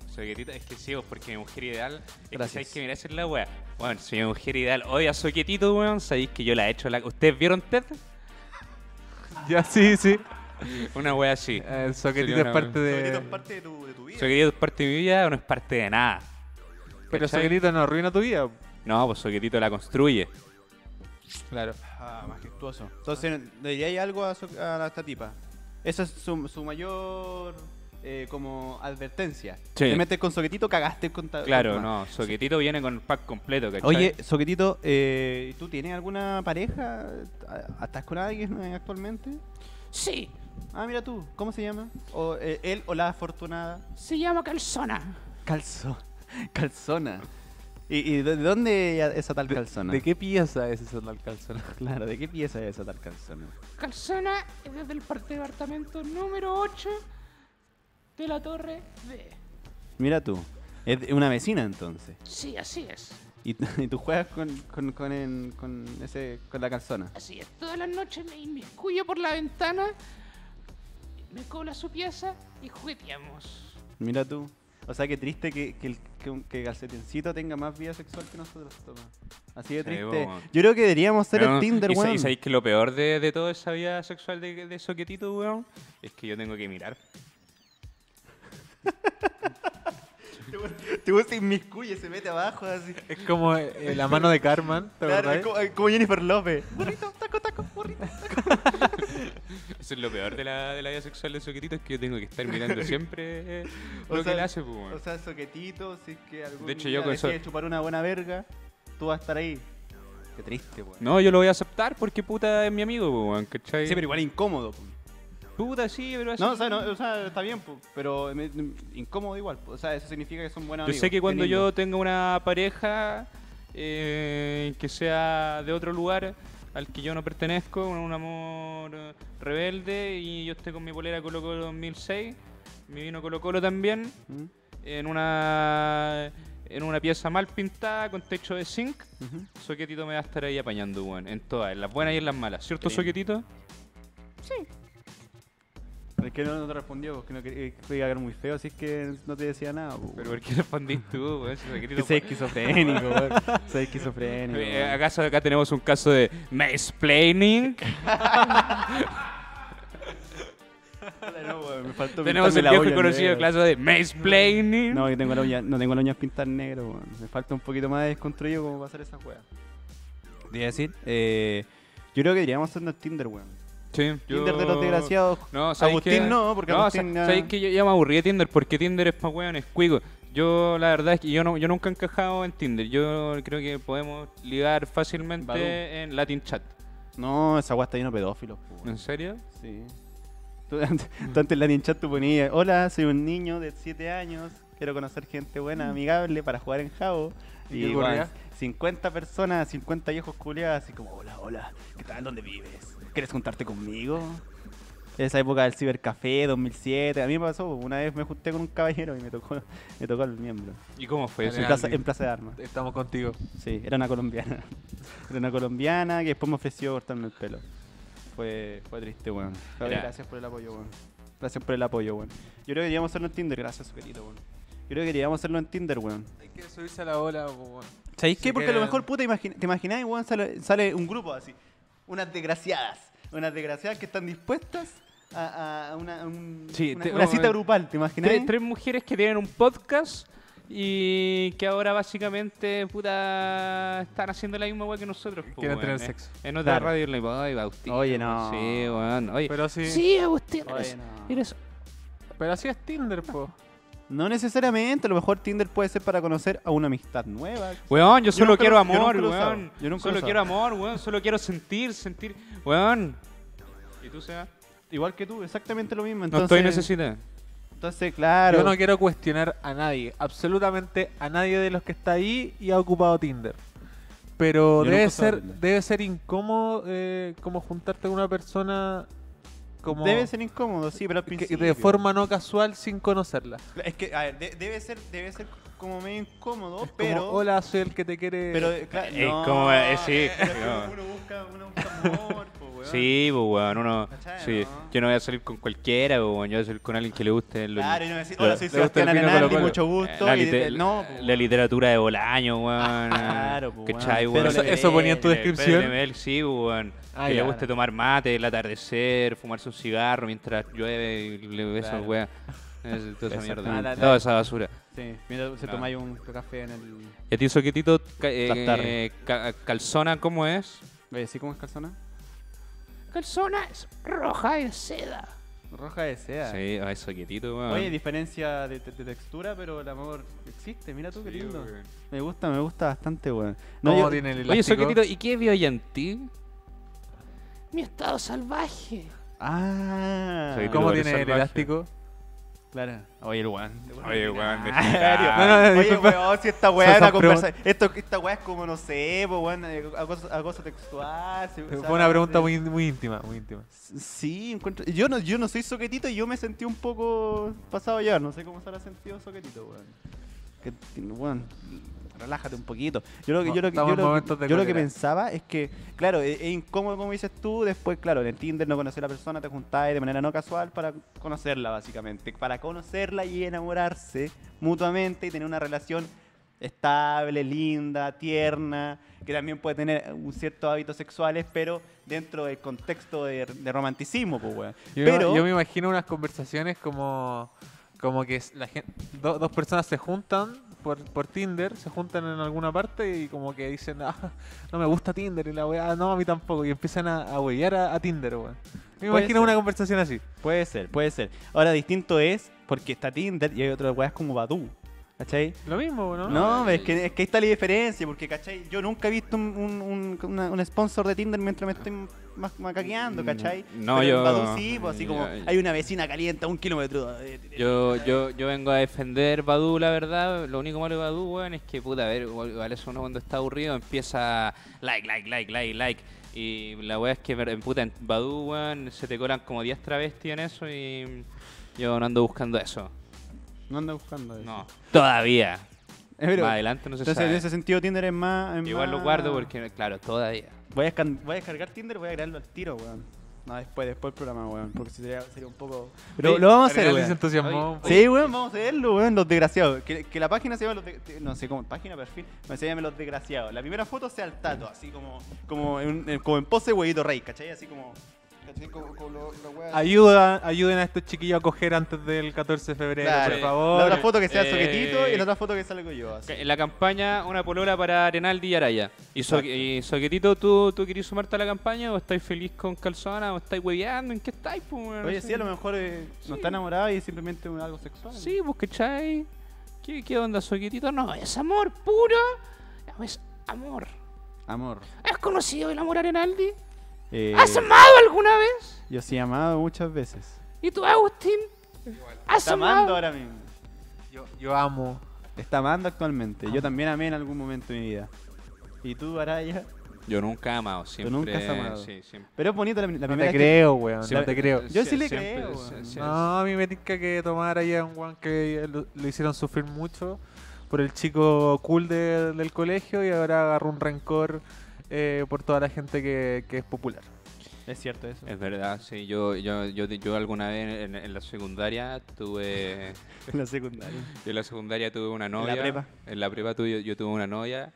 Soquetito, es que sí, pues, porque mi mujer ideal. Es que Gracias. sabéis que mira, esa es la wea. Bueno, si mi mujer ideal odia a Soquetito, weón, sabéis que yo la he hecho. La... ¿Ustedes vieron TED? Ya, sí, sí. Una wea así. El Soquetito es parte Soquetito es de... parte de tu, de tu vida. ¿Soquetito es parte de mi vida o no es parte de nada? Pero ¿Cachai? Soquetito no arruina tu vida. No, pues Soquetito la construye. Claro. Ah, majestuoso. Entonces, ¿le diríais algo a, So- a esta tipa? Esa es su, su mayor eh, como advertencia. Sí. Te metes con soquetito, cagaste con Claro, con- no, Soquetito viene con el pack completo, ¿cachai? Oye, Soquetito, eh, ¿tú tienes alguna pareja? ¿A- ¿Estás con alguien eh, actualmente? Sí, Ah, mira tú, ¿cómo se llama? O, eh, ¿Él o la afortunada? se llama Calzona. Calzo. Calzona. ¿Y, y de de dónde es esa tal calzona? ¿De qué pieza es ese sandal calzona? Claro, ¿de qué pieza es esa tal calzona? Calzona es desde el par- departamento número 8 de la torre B. Mira tú, es una vecina entonces. Sí, así es. Y, y tú juegas con, con, con, en- con ese, con la calzona. Así es. Todas las noches me inmiscuyo por la ventana, me cobra su pieza y jugueteamos. Mira tú. O sea, qué triste que, que, el, que, que Calcetincito tenga más vida sexual que nosotros, Tomás. Así de Sí, triste. Yo creo que deberíamos ser No, el Tinder, weón. y sabéis que lo peor de, de toda esa vida sexual de, de Soquetito, weón, es que yo tengo que mirar. Te gusta inmiscuye, se mete abajo así. Es como eh, la mano de Carmen, ¿te Claro, es como, es como Jennifer López. Burrito, taco, taco, burrito. Eso es lo peor de la, de la vida sexual de Soquetito, es que yo tengo que estar mirando siempre eh, O lo sea, que él hace, pues. O sea, soquetito, si es que algún De hecho, día yo con eso- chupar una buena verga, tú vas a estar ahí. Qué triste, weón. No, yo lo voy a aceptar porque puta es mi amigo, pues, weón, ¿cachai? Sí, pero igual incómodo. po. Puta, sí, pero así. No, o sea, no, o sea, está bien, pero me- me- incómodo igual. O sea, eso significa que son buenos Yo amigos. sé que Qué cuando lindo. yo tenga una pareja eh, que sea de otro lugar al que yo no pertenezco, un, un amor eh, rebelde, y yo esté con mi polera Colo Colo 2006, mi vino Colo Colo también, ¿Mm? en una en una pieza mal pintada con techo de zinc, Ujú. Soquetito me va a estar ahí apañando, weón, en todas, en las buenas y en las malas, ¿cierto, Soquetito? Es que no, no te respondió, porque no quería, que quedar muy feo, así es que no te decía nada. po. Pero ¿por qué respondís tú? Si que soy esquizofrénico, weón. Soy esquizofrénico. Eh. ¿Acaso acá tenemos un caso de mansplaining? No, weón, me faltó tenemos el viejo y conocido caso de mansplaining. No, yo tengo la uña, no tengo la uña pintar negro, weón. Me falta un poquito más de desconstruido como para hacer esa iba a decir, eh, yo creo que deberíamos hacernos Tinder, weón. Sí, Tinder de los desgraciados. No, ¿sabes Agustín qué? no, porque no, Agustín sa- ya- ¿sabes que yo ya me aburrí de Tinder? Porque Tinder es para weones cuicos. Yo, la verdad es que yo, no, yo nunca he encajado en Tinder. Yo creo que podemos ligar fácilmente en Latin Chat. No, esa wea está lleno de pedófilos. ¿En serio? Sí. Tú, antes- tú antes en la chat tú ponías, hola, soy un niño de 7 años, quiero conocer gente buena, amigable para jugar en Jabo. ¿Y Y qué igual, ocurría? 50 personas, 50 viejos culiados, así como, hola, hola, ¿qué tal? ¿Dónde vives? ¿Quieres juntarte conmigo? Esa época del cibercafé, 2007, a mí me pasó, una vez me junté con un caballero y me tocó, me tocó el miembro, ¿Y cómo fue eso? en plaza, Andy. en plaza de armas. Estamos contigo. Sí, era una colombiana. era una colombiana que después me ofreció cortarme el pelo. Fue, fue triste, weón. Era- Gracias por el apoyo, weón. Gracias por el apoyo, weón. Yo creo que deberíamos hacerlo en Tinder, gracias, querido, weón. Yo creo que deberíamos hacerlo en Tinder, weón. Hay que subirse a la ola, weón. ¿Sabéis Si qué? Porque a lo mejor, puta, imagina- te imagináis, weón, sale, sale un grupo así. Unas desgraciadas. Unas desgraciadas que están dispuestas a, a una, a un- Sí, una, te- una cita eh, grupal, ¿te imagináis? Tres, tres mujeres que tienen un podcast y que ahora básicamente puta están haciendo la misma weá que nosotros. Quieren weón, tener eh. sexo. En otra Claro. radio le ay, Bautista. Oye, no. Sí, weón. Oye, Pero sí. Sí, Agustín, Oye, eres, no. eres Pero así es Tinder, po. No necesariamente, a lo mejor Tinder puede ser para conocer a una amistad nueva. Weón, yo solo quiero lo- amor, weón. Yo nunca solo quiero amor, weón. Solo quiero sentir, sentir. Weón. ¿Y tú, Seba? Igual que tú, exactamente lo mismo. No Entonces, estoy necesitado. Entonces, claro. Yo no quiero cuestionar a nadie, absolutamente a nadie de los que está ahí y ha ocupado Tinder. Pero Yo debe ser, debe ser incómodo eh, como juntarte con una persona como Debe ser incómodo, sí, pero al principio. de forma no casual sin conocerla. Es que, a ver, de- debe ser, debe ser como medio incómodo, Es como, pero. hola, soy el que te quiere. Pero, eh, claro, Es no, como, eh, sí, pero es que no. uno busca, uno busca amor, weón. Sí, pues, weón, uno... ¿Cachai, Sí, no? yo no voy a salir con cualquiera, pues, weón, yo voy a salir con alguien que le guste lo- Claro, y no decir, hola, soy el Sebastián Arenaldi, mucho gusto. la, y lite- de- no, po, la weón. literatura de Bolaño, weón. Claro, pues, ¿Cachai, weón. weón? Eso- eso ponía en tu descripción. Pedro sí, weón. Ah, que ya. le guste tomar mate, el atardecer, fumarse un cigarro mientras llueve y le esas Claro. Es- Toda esa mierda. Ah, la- la- Toda esa basura. Sí, mira, se Ah. tomáis un café en el. ¿Y a ti, Soquetito, eh, calzona cómo es? ¿sí cómo es calzona? Calzona es roja de seda. Roja de seda. Sí, ay, Soquetito, weón. Oye, diferencia de, de- de textura, pero el amor existe. Mira tú qué lindo. weón. Me gusta, me gusta bastante, weón. ¿Cómo yo- tiene el Oye, elástico? Soquetito, ¿y qué vio en ti? Mi estado salvaje. Ah, ¿Cómo tiene el elástico? Claro. Oye, el weón. Oye, weón. No, no, Oye, weón, si esta weá es una conversa. Esto, esta weá es como, no sé, pues, weón, eh, acoso, acoso textual. Fue una pregunta muy íntima, muy íntima. Sí, encuentro. Yo no, yo no soy soquetito y yo me sentí un poco pasado a llevar. No sé cómo se habrá sentido soquetito, weón. Que, relájate un poquito. Yo lo que, yo lo que, yo lo que- momentos de yo lo que cólera. pensaba es que, claro, es, es incómodo como dices tú. Después, claro, en el Tinder no conocer a la persona, te juntáis de manera no casual para conocerla, básicamente. Para conocerla y enamorarse mutuamente y tener una relación estable, linda, tierna, que también puede tener un ciertos hábitos sexuales, pero dentro del contexto de, de romanticismo, pues, weón. Yo, Pero, yo me imagino unas conversaciones como, como que la gen- do- dos personas se juntan por, por Tinder, se juntan en alguna parte y como que dicen, ah, no me gusta Tinder y la weá, no, a mí tampoco, y empiezan a, a huellar a, a Tinder, weón. Me imagino ser. una conversación así. puede ser, puede ser. Ahora, distinto es porque está Tinder y hay otras weas como Badu. ¿Cachai? Lo mismo, ¿no? No, es, que, es que ahí está la diferencia, porque, ¿cachai? Yo nunca he visto un, un, un- una- un sponsor de Tinder mientras me estoy ma- macaqueando, ¿cachai? Mm, no, Pero en yo- Badoo sí, pues así como yo- hay una vecina caliente a un kilómetro. Yo, yo, yo vengo a defender Badu, la verdad. Lo único malo de Badu, weón, es que, puta, a ver, igual eso uno cuando está aburrido empieza like, like, like, like, like. Y la weá es que, en puta, en Badu, weón, se te colan como 10 travestis en eso y yo no ando buscando eso. No ando buscando eso. No, todavía. Pero- Más adelante no se entonces, en ese sentido, Tinder es más. es Igual lo más- guardo porque, claro, todavía. Voy a, descan- voy a descargar Tinder voy a agregarlo al tiro, weón. No, después, después del programa, weón. Porque sería, sería un poco. Pero lo vamos a hacer, weón. se entusiasmó. Sí, weón, vamos a hacerlo, weón, los desgraciados. Que, que la página se llama los de- No sé cómo, página, perfil. No, se llame los desgraciados. La primera foto sea el tato, así como, como, en, en- como en pose huevito rey, ¿cachai? Así como. Ayuda, ayuden a estos chiquillos a coger antes del 14 de febrero, Claro. por La favor. otra foto que sea Eh, soquetito y la otra foto que salgo yo. Así. En la campaña, una polola para Arenaldi y Araya. Y, so- y Soquetito, ¿tú, ¿tú querés sumarte a la campaña o estáis feliz con Calzona o estáis hueveando? ¿En qué estáis? Pues? Oye, No sí, a lo mejor eh, no está enamorado y es simplemente un- algo sexual. Sí, pues, ¿cachai? ¿Qué, qué onda, Soquetito? No, No, es amor puro. No, es amor. Amor. ¿Has conocido el amor Arenaldi? Eh, ¿Has amado alguna vez? yo sí he amado muchas veces. ¿Y tú, Agustín? ¿Has Está amando amado? ahora mismo. Yo, yo amo. Está amando actualmente. Yo también amé en algún momento de mi vida. ¿Y tú, Araya? Yo nunca he amado, siempre. nunca has amado. Sí, siempre. Pero es bonito la, la No primera te vez que- creo, weón. No te creo. Yo sí le siempre- creo, weón. No, a mí me tinca que tomar ahí a un weón que lo, lo hicieron sufrir mucho por el chico cool de- del colegio y ahora agarró un rencor eh, por toda la gente que, que es popular. Es cierto eso. Es verdad, sí. Yo, yo, yo, yo alguna vez en, en la secundaria tuve... En la secundaria. Yo en la secundaria tuve una la novia. prepa? En la prepa tuve, yo tuve una novia.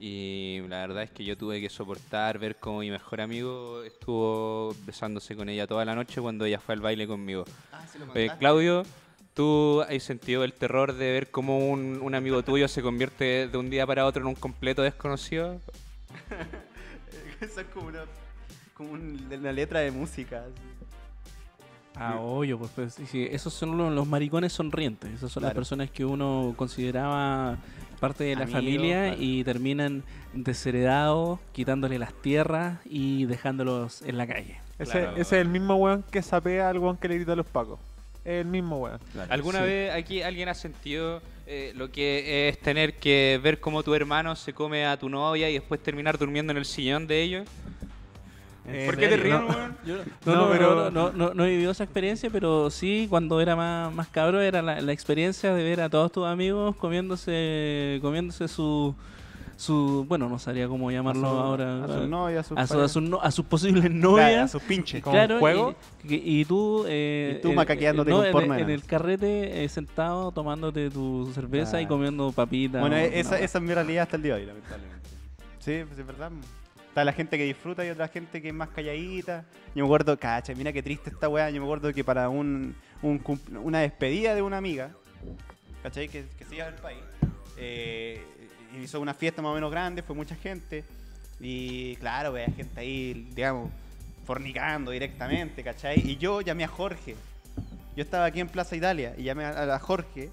Y la verdad es que yo tuve que soportar ver cómo mi mejor amigo estuvo besándose con ella toda la noche cuando ella fue al baile conmigo. Ah, sí lo Oye, Claudio, ¿tú has sentido el terror de ver cómo un, un amigo tuyo se convierte de un día para otro en un completo desconocido? Eso es como una, como un- una letra de música. así. Ah, obvio, pues, pues, sí, sí, esos son los, los maricones sonrientes. Esas son las personas que uno consideraba parte de la familia claro. y terminan desheredados, quitándole las tierras y dejándolos en la calle. Ese, Claro. ese es el mismo weón que sapea al weón que le grita a los pacos. El mismo weón. ¿Alguna Sí. vez aquí alguien ha sentido eh, lo que es tener que ver cómo tu hermano se come a tu novia y después terminar durmiendo en el sillón de ellos? ¿En ¿Por qué te ríes, weón? No, No, no, pero- pero no, no, no he vivido esa experiencia, pero sí cuando era más, más cabro era la, la experiencia de ver a todos tus amigos comiéndose comiéndose su su bueno no sabría cómo llamarlo A su- ahora A sus novias, a sus a, su- a parejas. sus no- a sus posibles Claro, novias a sus pinches. ¿Como claro juego? y, y- y tú eh, Y tú en- macaqueándote no, con en, en el carrete eh, sentado tomándote tu cerveza y Claro. comiendo papitas Bueno, o- esa, no. esa es mi realidad hasta el día de hoy, lamentablemente. Sí, pues es verdad. Está la gente que disfruta y otra gente que es más calladita. Yo me acuerdo, cacha, mira qué triste esta weá. Yo me acuerdo que para un, un una despedida de una amiga, ¿cachai? Que, que se iba del país, eh, hizo una fiesta más o menos grande, fue mucha gente. Y claro, había gente ahí, digamos, fornicando directamente, ¿cachai? Y yo llamé a Jorge. Yo estaba aquí en Plaza Italia y llamé a, Jorge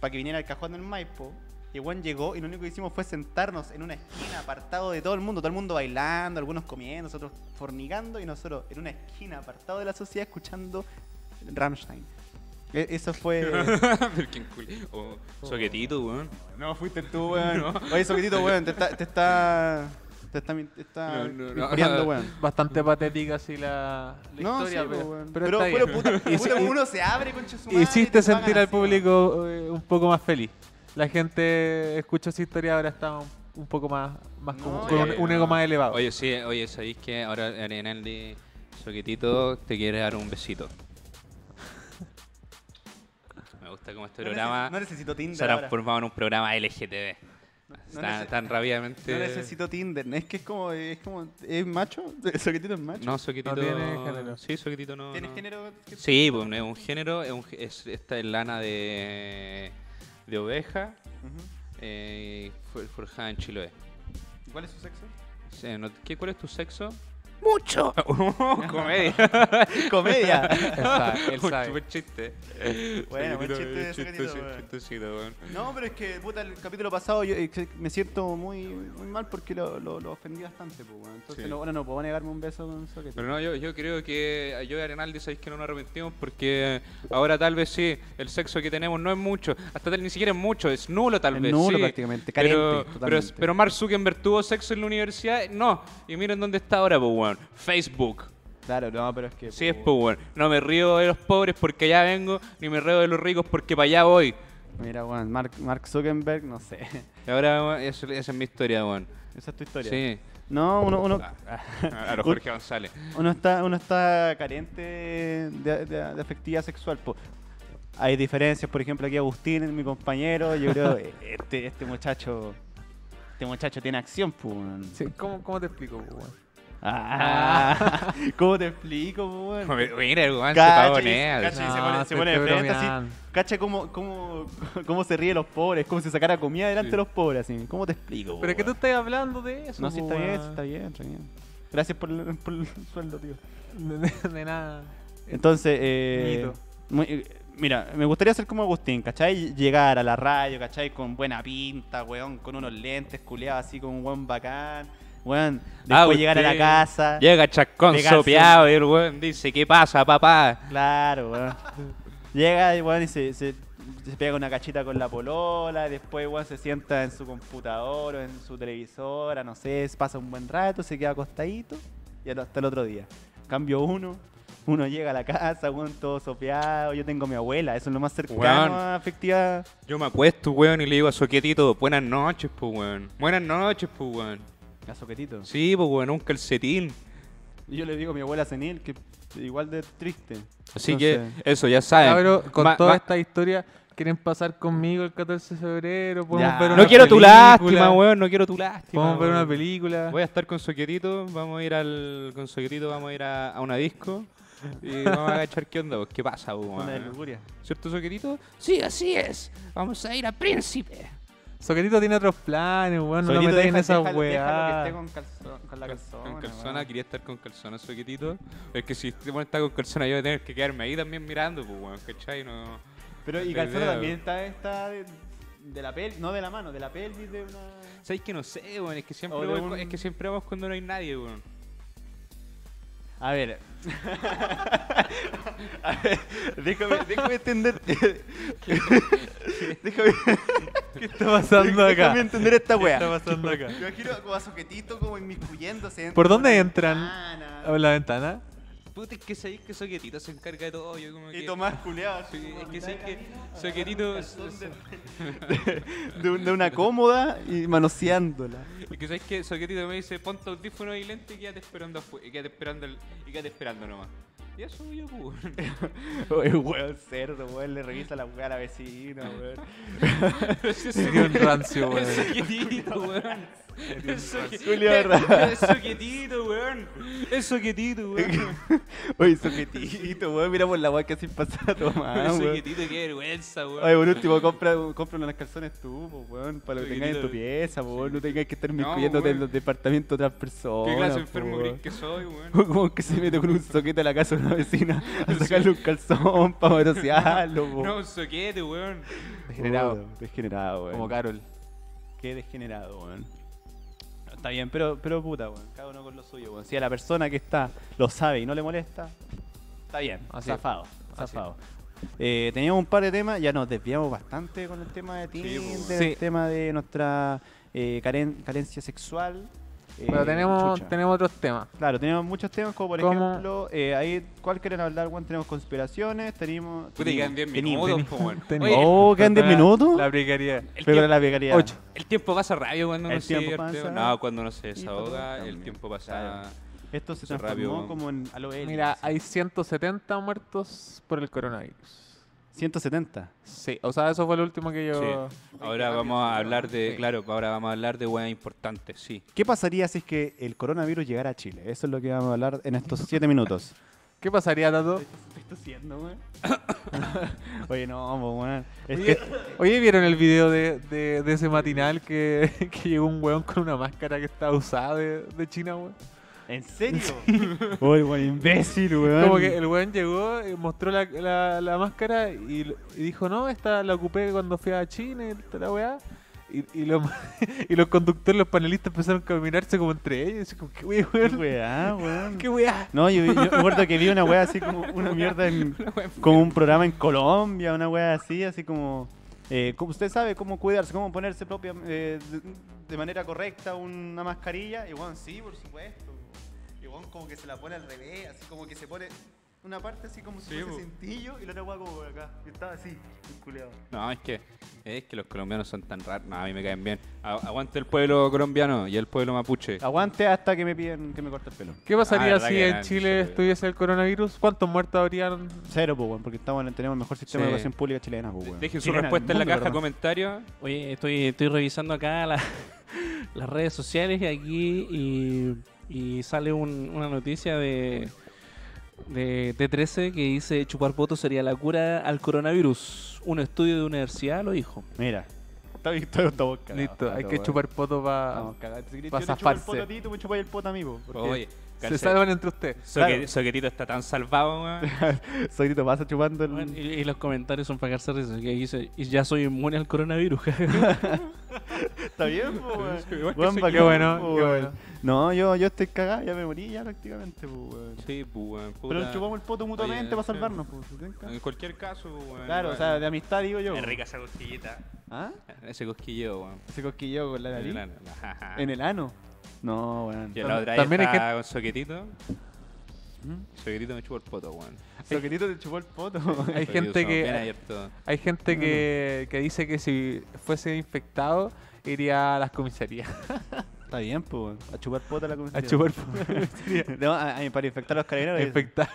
para que viniera al cajón del Maipo. Y Juan llegó y lo único que hicimos fue sentarnos en una esquina apartado de todo el mundo, todo el mundo bailando, algunos comiendo, nosotros fornicando y nosotros en una esquina apartado de la sociedad escuchando Rammstein. E- Eso fue... Pero quién cool. O soquetito, weón. no, fuiste tú, weón. Oye, Soquetito, weón, te está... Te está... Te está, te está No, no, no. injuriando, weón. Bastante patética así la, la No, historia, sí, pero, weón. pero pero, está pero, bien. puta, puta, uno se abre, concha su madre, y Hiciste te pagan sentir al así, público eh, un poco más feliz. La gente escucha esa historia ahora está un, un poco más, más No, como- con un, ego más elevado. Oye, sí, oye, ¿sabéis que ahora Arenaldi Soquetito te quiere dar un besito? Gusta cómo este No programa no necesito Tinder se ha transformado en un programa LGTB. no tan, nece- tan rápidamente. No necesito Tinder, es que es como, es como, ¿es macho? ¿Soquetito es macho? No, Soquetito. No tiene género. Sí, Soquetito no. ¿Tiene no. género? Sí, pues es un género, es, un, es esta es lana de, de oveja, Ujú. eh, for- forjada en Chiloé. ¿Y ¿Cuál es su sexo? Sí, no- ¿qué, ¿Cuál es tu sexo? Mucho. Comedia. Comedia. Él sabe, super chiste. Bueno, buen chiste de chistecito, weón. No, pero es que, puta, el capítulo pasado yo eh, me siento muy, muy mal porque lo, lo, lo ofendí bastante, pues, weón. Entonces, Sí. no, bueno, no puedo negarme un beso con Soquetito. Pero no, yo, yo creo que yo y Arenaldi sabéis que no nos arrepentimos porque ahora tal vez sí, el sexo que tenemos no es mucho, hasta tal ni siquiera es mucho, es nulo tal Es vez. nulo sí. prácticamente, carente, Pero, pero, totalmente. pero Mark Zuckerberg tuvo sexo en la universidad, no. Y miren dónde está ahora, pues, weón. Facebook. Claro, no, pero es que... Sí, es pues, weón. No me río de los pobres porque allá vengo, ni me río de los ricos porque para allá voy. Mira, weón, Mark, Mark Zuckerberg, no sé. Y ahora, weón, esa es mi historia, weón. Esa es tu historia. Sí. No, uno, uno, A los Jorge González. uno está, uno está carente de, de- de afectividad sexual. po. Hay diferencias, por ejemplo, aquí Agustín, mi compañero, yo creo este, este muchacho, este muchacho tiene acción, pues. Sí, ¿cómo, ¿Cómo te explico, weón? Ah, ¿Cómo te explico, weón? Mira, el weón se Cacha, pavonear. cacha, se No, pone, se pone de frente así. Cacha cómo, cómo, cómo se ríe los pobres, cómo se sacara comida delante de los pobres, así. ¿Cómo te explico? Pero es que tú estás hablando de eso. No, sí está bien, está bien, está bien. Gracias por el, por el sueldo, tío. De, de- nada. Entonces, eh, muy- eh, mira, me gustaría ser como Agustín, ¿cachai? Llegar a la radio, ¿cachai? Con buena pinta, weón, con unos lentes culeados así, con un buen bacán. Weón, después Ah, llegar a la casa. Llega chacón Pegarse sopeado y el weón dice, ¿qué pasa, papá? Claro, weón. Llega y, weón, y se, se, se pega una cachita con la polola, después, weón, se sienta en su computador o en su televisora, no sé, pasa un buen rato, se queda acostadito y hasta el otro día. Cambio uno, uno llega a la casa, weón, todo sopeado, yo tengo a mi abuela, eso es lo más cercano Weón. a afectividad. Yo me acuesto, weón, y le digo a Soquetito, buenas noches, pues, weón. Buenas noches, pues, weón. A soquetito. Sí, pues, weón, un calcetín. Y yo le digo a mi abuela senil que igual de triste. Así Entonces- que, eso, ya saben. Con Ma- toda ma- esta historia, ¿quieren pasar conmigo el 14 de febrero? ¿Podemos Ya. ver No una No quiero tu lástima, weón, no quiero tu lástima. ¿Podemos ver una película? Voy a estar con Soquetito, vamos a ir al. Con Soquetito vamos a ir a, a una disco. Y vamos a agachar qué onda, pues, qué pasa, pues, Una de weón. lujuria. ¿Cierto, Soquetito? Sí, así es. Vamos a ir a Príncipe. Soquetito tiene otros planes, weón. No lo metáis en deja- esa déjalo- déjalo que esté weá. con, calzón- con la calzona. Con calzona, weón. quería estar con calzona, Soquetito. Es que si este weón está con calzona, yo voy a tener que quedarme ahí también mirando, pues, weón, ¿cachai? No. Pero y calzona idea, también está, está de, de la pelvis, no de la mano, de la pelvis de una... ¿Sabes que no sé, weón? Es que siempre, voy un- es que siempre vamos cuando no hay nadie, weón. A ver. A ver, déjame, déjame entender. déjame, ¿Qué está pasando déjame acá? entender esta ¿Qué wea. está pasando acá? Me imagino como a Soquetito como inmiscuyéndose. ¿Por dónde de una entran? ventana. ¿A la ventana? Puta, es que sabéis que Soquetito se encarga de todo. Yo como Y que... Tomás culeado. Sí, es que sabéis que Soquetito... De, de un- de una cómoda y manoseándola. Es que sabéis que Soquetito me dice, ponte audífonos y lente y quédate esperando afuera. Y quédate esperando, el- y quédate esperando nomás. Y eso yo, pues. Oye, weón cerdo, weón, le revisa la weá a la vecina, weón. Sería un rancio, weón. Es soquetito, weón. Es soque- Julio Ra- es soquetito, weón. Es soquetito, weón. Oye, Soquetito, weón, mira por la weá que así pasa a Tomás, Es weón. soquetito, qué vergüenza, weón. Oye, por último, compra, compra unos calzones tú, weón, para lo que tengas en tu pieza, weón. No tengas que estar No, miscuyéndote en weón. los departamentos de otras personas. Qué clase enfermo weón. gris que soy, weón. Como que se mete con un soquete a la casa de una vecina a sacarle un calzón para manosearlo, po. No, un soquete, weón. Degenerado. Degenerado, weón. Como Carol. Qué degenerado, weón. Está bien, pero, pero puta, weón. Cada uno con lo suyo, weón. Si a la persona que está lo sabe y no le molesta, está bien. Así zafado, zafado. Eh, teníamos un par de temas, ya nos desviamos bastante con el tema de pues, Tinder, Sí. el tema de nuestra eh, caren- carencia sexual. Eh, Pero tenemos, chucha. tenemos otros temas. Claro, tenemos muchos temas, como por ¿Cómo? ejemplo, eh, ahí, ¿cuál quieren hablar, weón? Tenemos conspiraciones, tenemos... Puta, y quedan 10 tenemos- minutos, po. Tenemos- Oye, Oh, ¿quedan 10 La- minutos? La precariedad. el Pero tiempo- la pegaría. Ocho. El tiempo pasa rápido cuando uno El se tiempo divierte. No, cuando uno se desahoga, el tiempo pasa. Claro. Esto se transformó rápido. como en Alo Ellis. Mira, hay 170 muertos por el coronavirus. 170. Sí, o sea, eso fue lo último que yo... Ahora vamos a hablar de, Sí. claro, ahora vamos a hablar de weas importantes, sí. ¿Qué pasaría si es que el coronavirus llegara a Chile? Eso es lo que vamos a hablar en estos 7 minutos. ¿Qué pasaría, Tato? Estoy tosiendo, weón. Oye, no, po, weón. Es Oye, que- oye, ¿vieron el video de, de, de ese matinal que, que llegó un weón con una máscara que estaba usada de, de China, weón? ¿En serio? Uy, weón, imbécil, weón. Como que el weón llegó, eh, mostró la, la, la máscara y, lo- y dijo, no, esta la ocupé cuando fui a China y toda la weá. Y, y, los, y los conductores, los panelistas empezaron a caminarse como entre ellos. Como, ¿qué weá, Qué weón? weá, weón. ¿Qué weá? No, yo, yo me acuerdo que vi una weá así como una mierda en, como un programa en Colombia, una weá así, así como, eh, como usted sabe cómo cuidarse, cómo ponerse propia eh, de, de manera correcta una mascarilla, y bueno, sí, por supuesto. Como que se la pone al revés, así como que se pone una parte así como si Sí, fuese cintillo y la otra weá como por acá. Y estaba así, culeado. No, es que es que los colombianos son tan raros. No, a mí me caen bien. A- aguante el pueblo colombiano y el pueblo mapuche. Aguante hasta que me piden que me corte el pelo. ¿Qué pasaría Ah, verdad si que en Chile estuviese el coronavirus? ¿Cuántos muertos habrían? Cero, pues, weón, porque estamos en- tenemos el mejor sistema Sí. de educación pública chilena, pues, weón. Dejen su Chilena, respuesta en la mundo, caja de perdón. comentarios. Oye, estoy, estoy revisando acá la- las redes sociales y aquí y, y sale un- una noticia de, de T13 que dice chupar votos sería la cura al coronavirus. Un estudio de universidad lo dijo. Mira, está cagados, Listo, hay todo, que chupar poto para... Pa' yo te chupo el zafarse. poto a ti, tú me chupas el poto a mí, po, porque Oye, Se salvan entre ustedes. Soque- claro. Soquetito está tan salvado, weón. Soy pasa chupando el... Bueno, y, y los comentarios son para cagarse risa, que dice, y ya soy inmune al coronavirus. Está bien, Qué bueno, qué bueno. No, yo, yo estoy cagado, ya me morí ya prácticamente, weón. Sí, pues, weón. Pero nos chupamos el poto mutuamente Oye, para salvarnos, po. ¿se tenga? En cualquier caso, weón. Claro, o sea, de amistad digo yo. Es rica esa cosquillita. ¿Ah? Ese cosquilleo, weón. Ese cosquilleo con la En nariz. el ano. Ajá. ¿En el ano? No, weón. Y la otra vez También hay estaba con Soquetito. ¿Mm? Soquetito me chupó el poto, weón. Soquetito te chupó el poto. Hay gente que... Hay gente que, que dice que si fuese infectado iría a las comisarías Está bien, pues. A chupar poto a la a comisaría. chupar poto. No, a- a- para infectar a los carabineros. Infectar.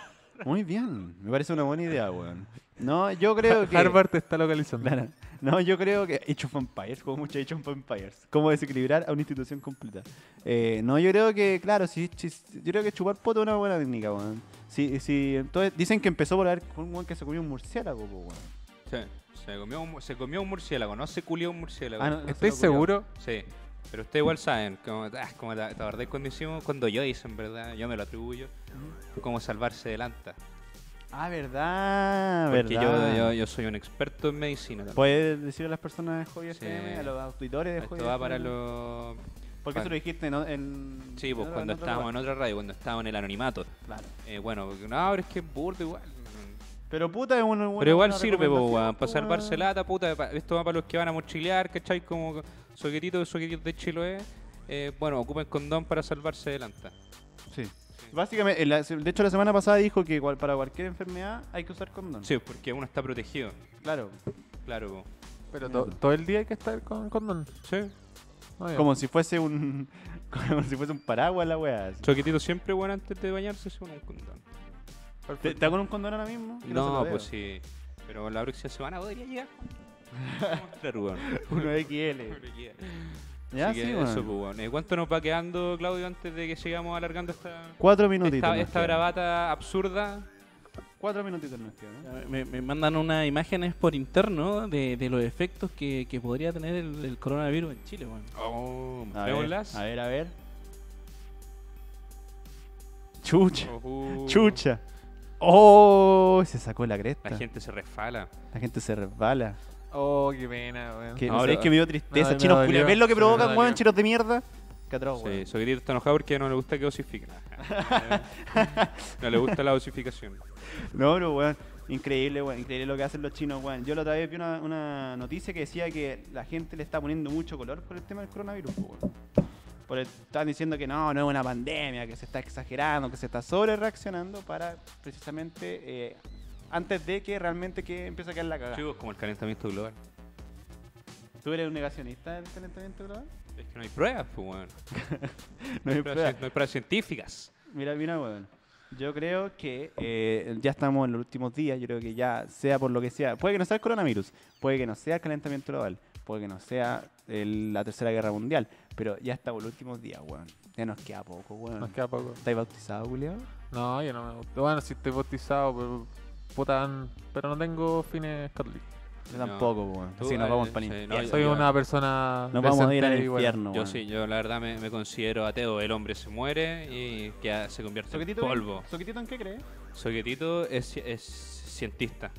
Muy bien, me parece una buena idea, weón. No, yo creo que... Harvard te está localizando. Claro. No, yo creo que Age of Empires, como mucho Age of Empires. Cómo desequilibrar a una institución completa. Eh, no, yo creo que, claro, sí, sí, yo creo que chupar poto es una buena técnica, weón. Sí, sí, entonces dicen que empezó por haber un weón que se comió un murciélago, weón. Sí, se comió, un, se comió un murciélago, no se culió un murciélago. Ah, no, no se ¿Estáis lo culió. seguro? Sí, pero ustedes igual saben, como, ah, como te, acordás cuando hicimos, cuando yo hice, en verdad, yo me lo atribuyo, cómo salvarse de lanta. Ah, verdad, Porque verdad. yo, yo, yo soy un experto en medicina también. ¿Puedes decir a las personas de Hobby Sí. FM, a los auditores de Esto va para FM? los Porque eso lo dijiste en... en Sí, pues en- cuando en otro estábamos en lugar. otra radio, cuando estábamos en el anonimato. Claro. Eh, bueno, porque- no, pero es que es burdo igual. Pero puta es una Pero igual sirve, weón, po, para salvarse lata, puta. pa- Esto va para los que van a mochilear, ¿cachai? Como soquetitos, soquetitos de Chiloé. Eh, bueno, ocupen condón para salvarse de lanta. Sí. Básicamente, la- de hecho la semana pasada dijo que cual- para cualquier enfermedad hay que usar condón. Sí, porque uno está protegido. Claro. Claro, po. Pero to- todo el día hay que estar con condón. Sí. Ah, ya. Como si fuese un... Como si fuese un paraguas la weá. así. Soquetito siempre, bueno, antes de bañarse se pone un condón. ¿Te- ¿Está con un condón ahora mismo? Que se No, lo veo. pues sí. Pero la próxima semana podría llegar. Claro, weón. Uno XL. Ya, Así sí, que weón. eso, pues, weón. Eh, ¿Cuánto nos va quedando, Claudio, antes de que sigamos alargando esta, Cuatro minutitos. esta, nos esta quedan. bravata absurda? Cuatro minutitos nos quedan. Me, me mandan unas imágenes por interno de, de los efectos que, que podría tener el, el coronavirus en Chile, weón. Oh, A ver, a ver, a ver. Chucha. Ojú. Chucha. Oh, se sacó la cresta. La gente se resfala. La gente se resbala. Oh, qué pena, weón. Que, No, ¿sabes pero- que me dio tristeza? No, chinos me culiados. ¿Ves lo que Sí, provocan, weón? Chinos de mierda. Qué atroz, Sí, weón. Soquetito está enojado porque no le gusta que osifiquen. no le gusta la osificación. No, pero weón, increíble, weón, increíble lo que hacen los chinos, weón. Yo la otra vez vi una, una noticia que decía que la gente le está poniendo mucho color por el tema del coronavirus, weón. Por el- estaban diciendo que no, no es una pandemia, que se está exagerando, que se está sobre reaccionando para precisamente eh, antes de que realmente que empiece a caer la cagada. Chicos, como el calentamiento global. ¿Tú eres un negacionista del calentamiento global? Es que no hay pruebas, pues, weón. No hay pruebas no hay pruebas científicas. Mira, mira, weón. Yo creo que eh, ya estamos en los últimos días. Yo creo que ya, sea por lo que sea, puede que no sea el coronavirus, puede que no sea el calentamiento global, puede que no sea el- la tercera guerra mundial, pero ya estamos en los últimos días, weón. Ya nos queda poco, weón. Nos queda poco. ¿Estáis bautizados, Julio? No, yo no me gusta. Bueno, si estoy bautizado, pero, puta, pero no tengo fines católicos. Yo No. tampoco, weón. Tú, Así nos eh, vamos para sí, no, yo- Soy yo- una persona. Nos vamos a ir al infierno, Yo sí, yo la verdad me, me considero ateo. El hombre se muere y queda- se convierte en ¿Soquetito, polvo. ¿Soquetito en qué crees? Soquetito es, es cientista.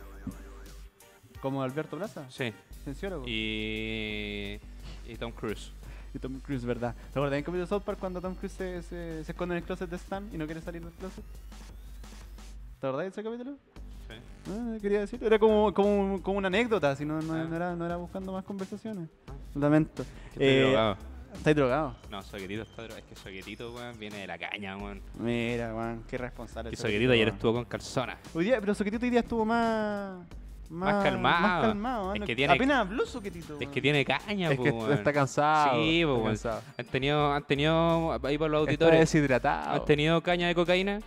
¿Como Alberto Plaza? Sí. Cienciólogo. Y, y Tom Cruise. Y Tom Cruise, ¿verdad? ¿Te acuerdas en capítulo de South Park cuando Tom Cruise se, se, se esconde en el closet de Stan y no quiere salir del closet? ¿Te acordás de ese capítulo? Sí. Ah, quería decir, era como, como, como una anécdota, si no, no, Ah. no era, no era buscando más conversaciones. Lamento. Que Eh, drogado. ¿Estáis drogado? No, Soquetito está drogado. Es que Soquetito, weón, viene de la caña, weón. Mira, man, qué responsable. Y ese Soquetito ayer weón. estuvo con calzona. Hoy día, pero Soquetito hoy día estuvo más. Más calmado. Más calmado. Es ¿no? que tiene- Apenas habló Soquetito. Es weón. que tiene caña, Es po, que weón. está cansado. Sí, po, está weón. cansado. Han tenido, han tenido, ahí para los Está auditores, deshidratado. han tenido caña de cocaína.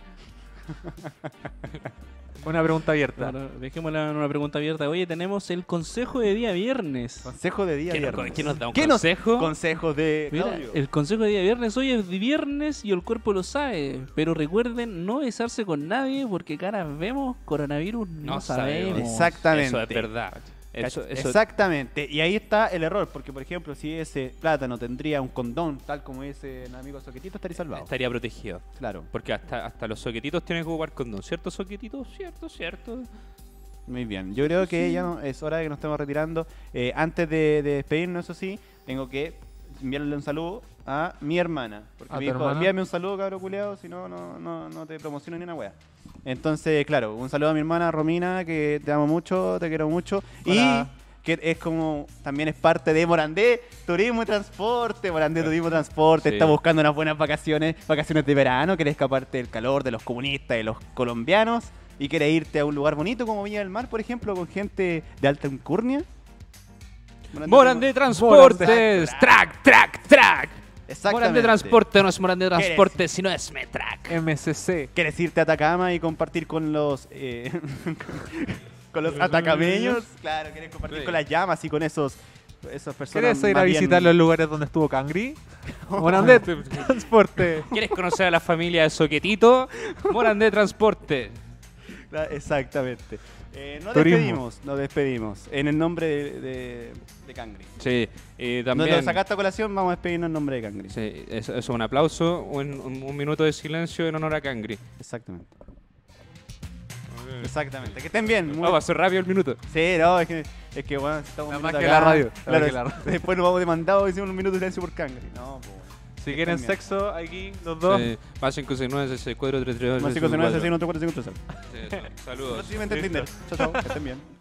Una pregunta abierta. Bueno, dejémosla en una pregunta abierta. Oye, tenemos el consejo de día viernes. Consejo de día ¿Quién nos- viernes. quién nos da un ¿Qué nos- consejo? Consejos de. Mira, Claudio. el consejo de día viernes hoy es viernes y el cuerpo lo sabe. Pero recuerden no besarse con nadie porque caras vemos, coronavirus no, No sabemos. sabemos. Exactamente. Eso es verdad. Eso, Cach- eso, Exactamente. Y ahí está el error, porque por ejemplo, si ese plátano tendría un condón, tal como ese amigo Soquetito, estaría salvado. estaría protegido. Claro. Porque hasta, hasta los soquetitos tienen que ocupar condón. ¿Cierto, soquetitos? Cierto, cierto. Muy bien. Yo creo que ya no- es hora de que nos estemos retirando. Eh, antes de, de despedirnos, eso sí, tengo que enviarle un saludo a mi hermana. Porque ¿A me tu dijo, hermana? envíame un saludo, cabro culeado, si no, no, no, no te promociono ni una wea. Entonces, claro, un saludo a mi hermana Romina, que te amo mucho, te quiero mucho. Hola. Y que es como, también es parte de Morandé Turismo y Transporte. Morandé Turismo y Transporte Sí. está buscando unas buenas vacaciones, vacaciones de verano, quiere escaparte del calor, de los comunistas, de los colombianos. Y quiere irte a un lugar bonito como Villa del Mar, por ejemplo, con gente de alta alcurnia. Moran de transportes. Track, track, track. Exactamente. Moran de transporte no es Moran de ¿Qué transporte, sino es Metrack. MCC. ¿Quieres irte a Atacama y compartir con los eh, con los atacameños? Claro, quieres compartir Sí. con las llamas y con esos esas personas. ¿Quieres ir a bien- visitar los lugares donde estuvo Cangri? Morandé Transporte. ¿Quieres conocer a la familia de Soquetito? Moran de transporte. Exactamente. Eh, nos Turismo. despedimos, nos despedimos. En el nombre de, de, de Cangri. Sí, y Nos también. lo sacaste a colación, vamos a despedirnos en nombre de Cangri. Sí, eso, eso, un aplauso, un, un- un minuto de silencio en honor a Cangri. Exactamente. Exactamente. Que estén bien. muy- Vamos a hacer rápido el minuto. Sí, no, es que, es que bueno, estamos Nada más que la radio, Claro, que la radio. después nos vamos demandados y hicimos un minuto de silencio por Cangri. No, pues. Si quieren sexo, aquí los dos. Sí, más 569 664 332 Más 569 4. 65 Sí, eso. Saludos. Próximamente en Tinder. Chao, chao. Que estén bien.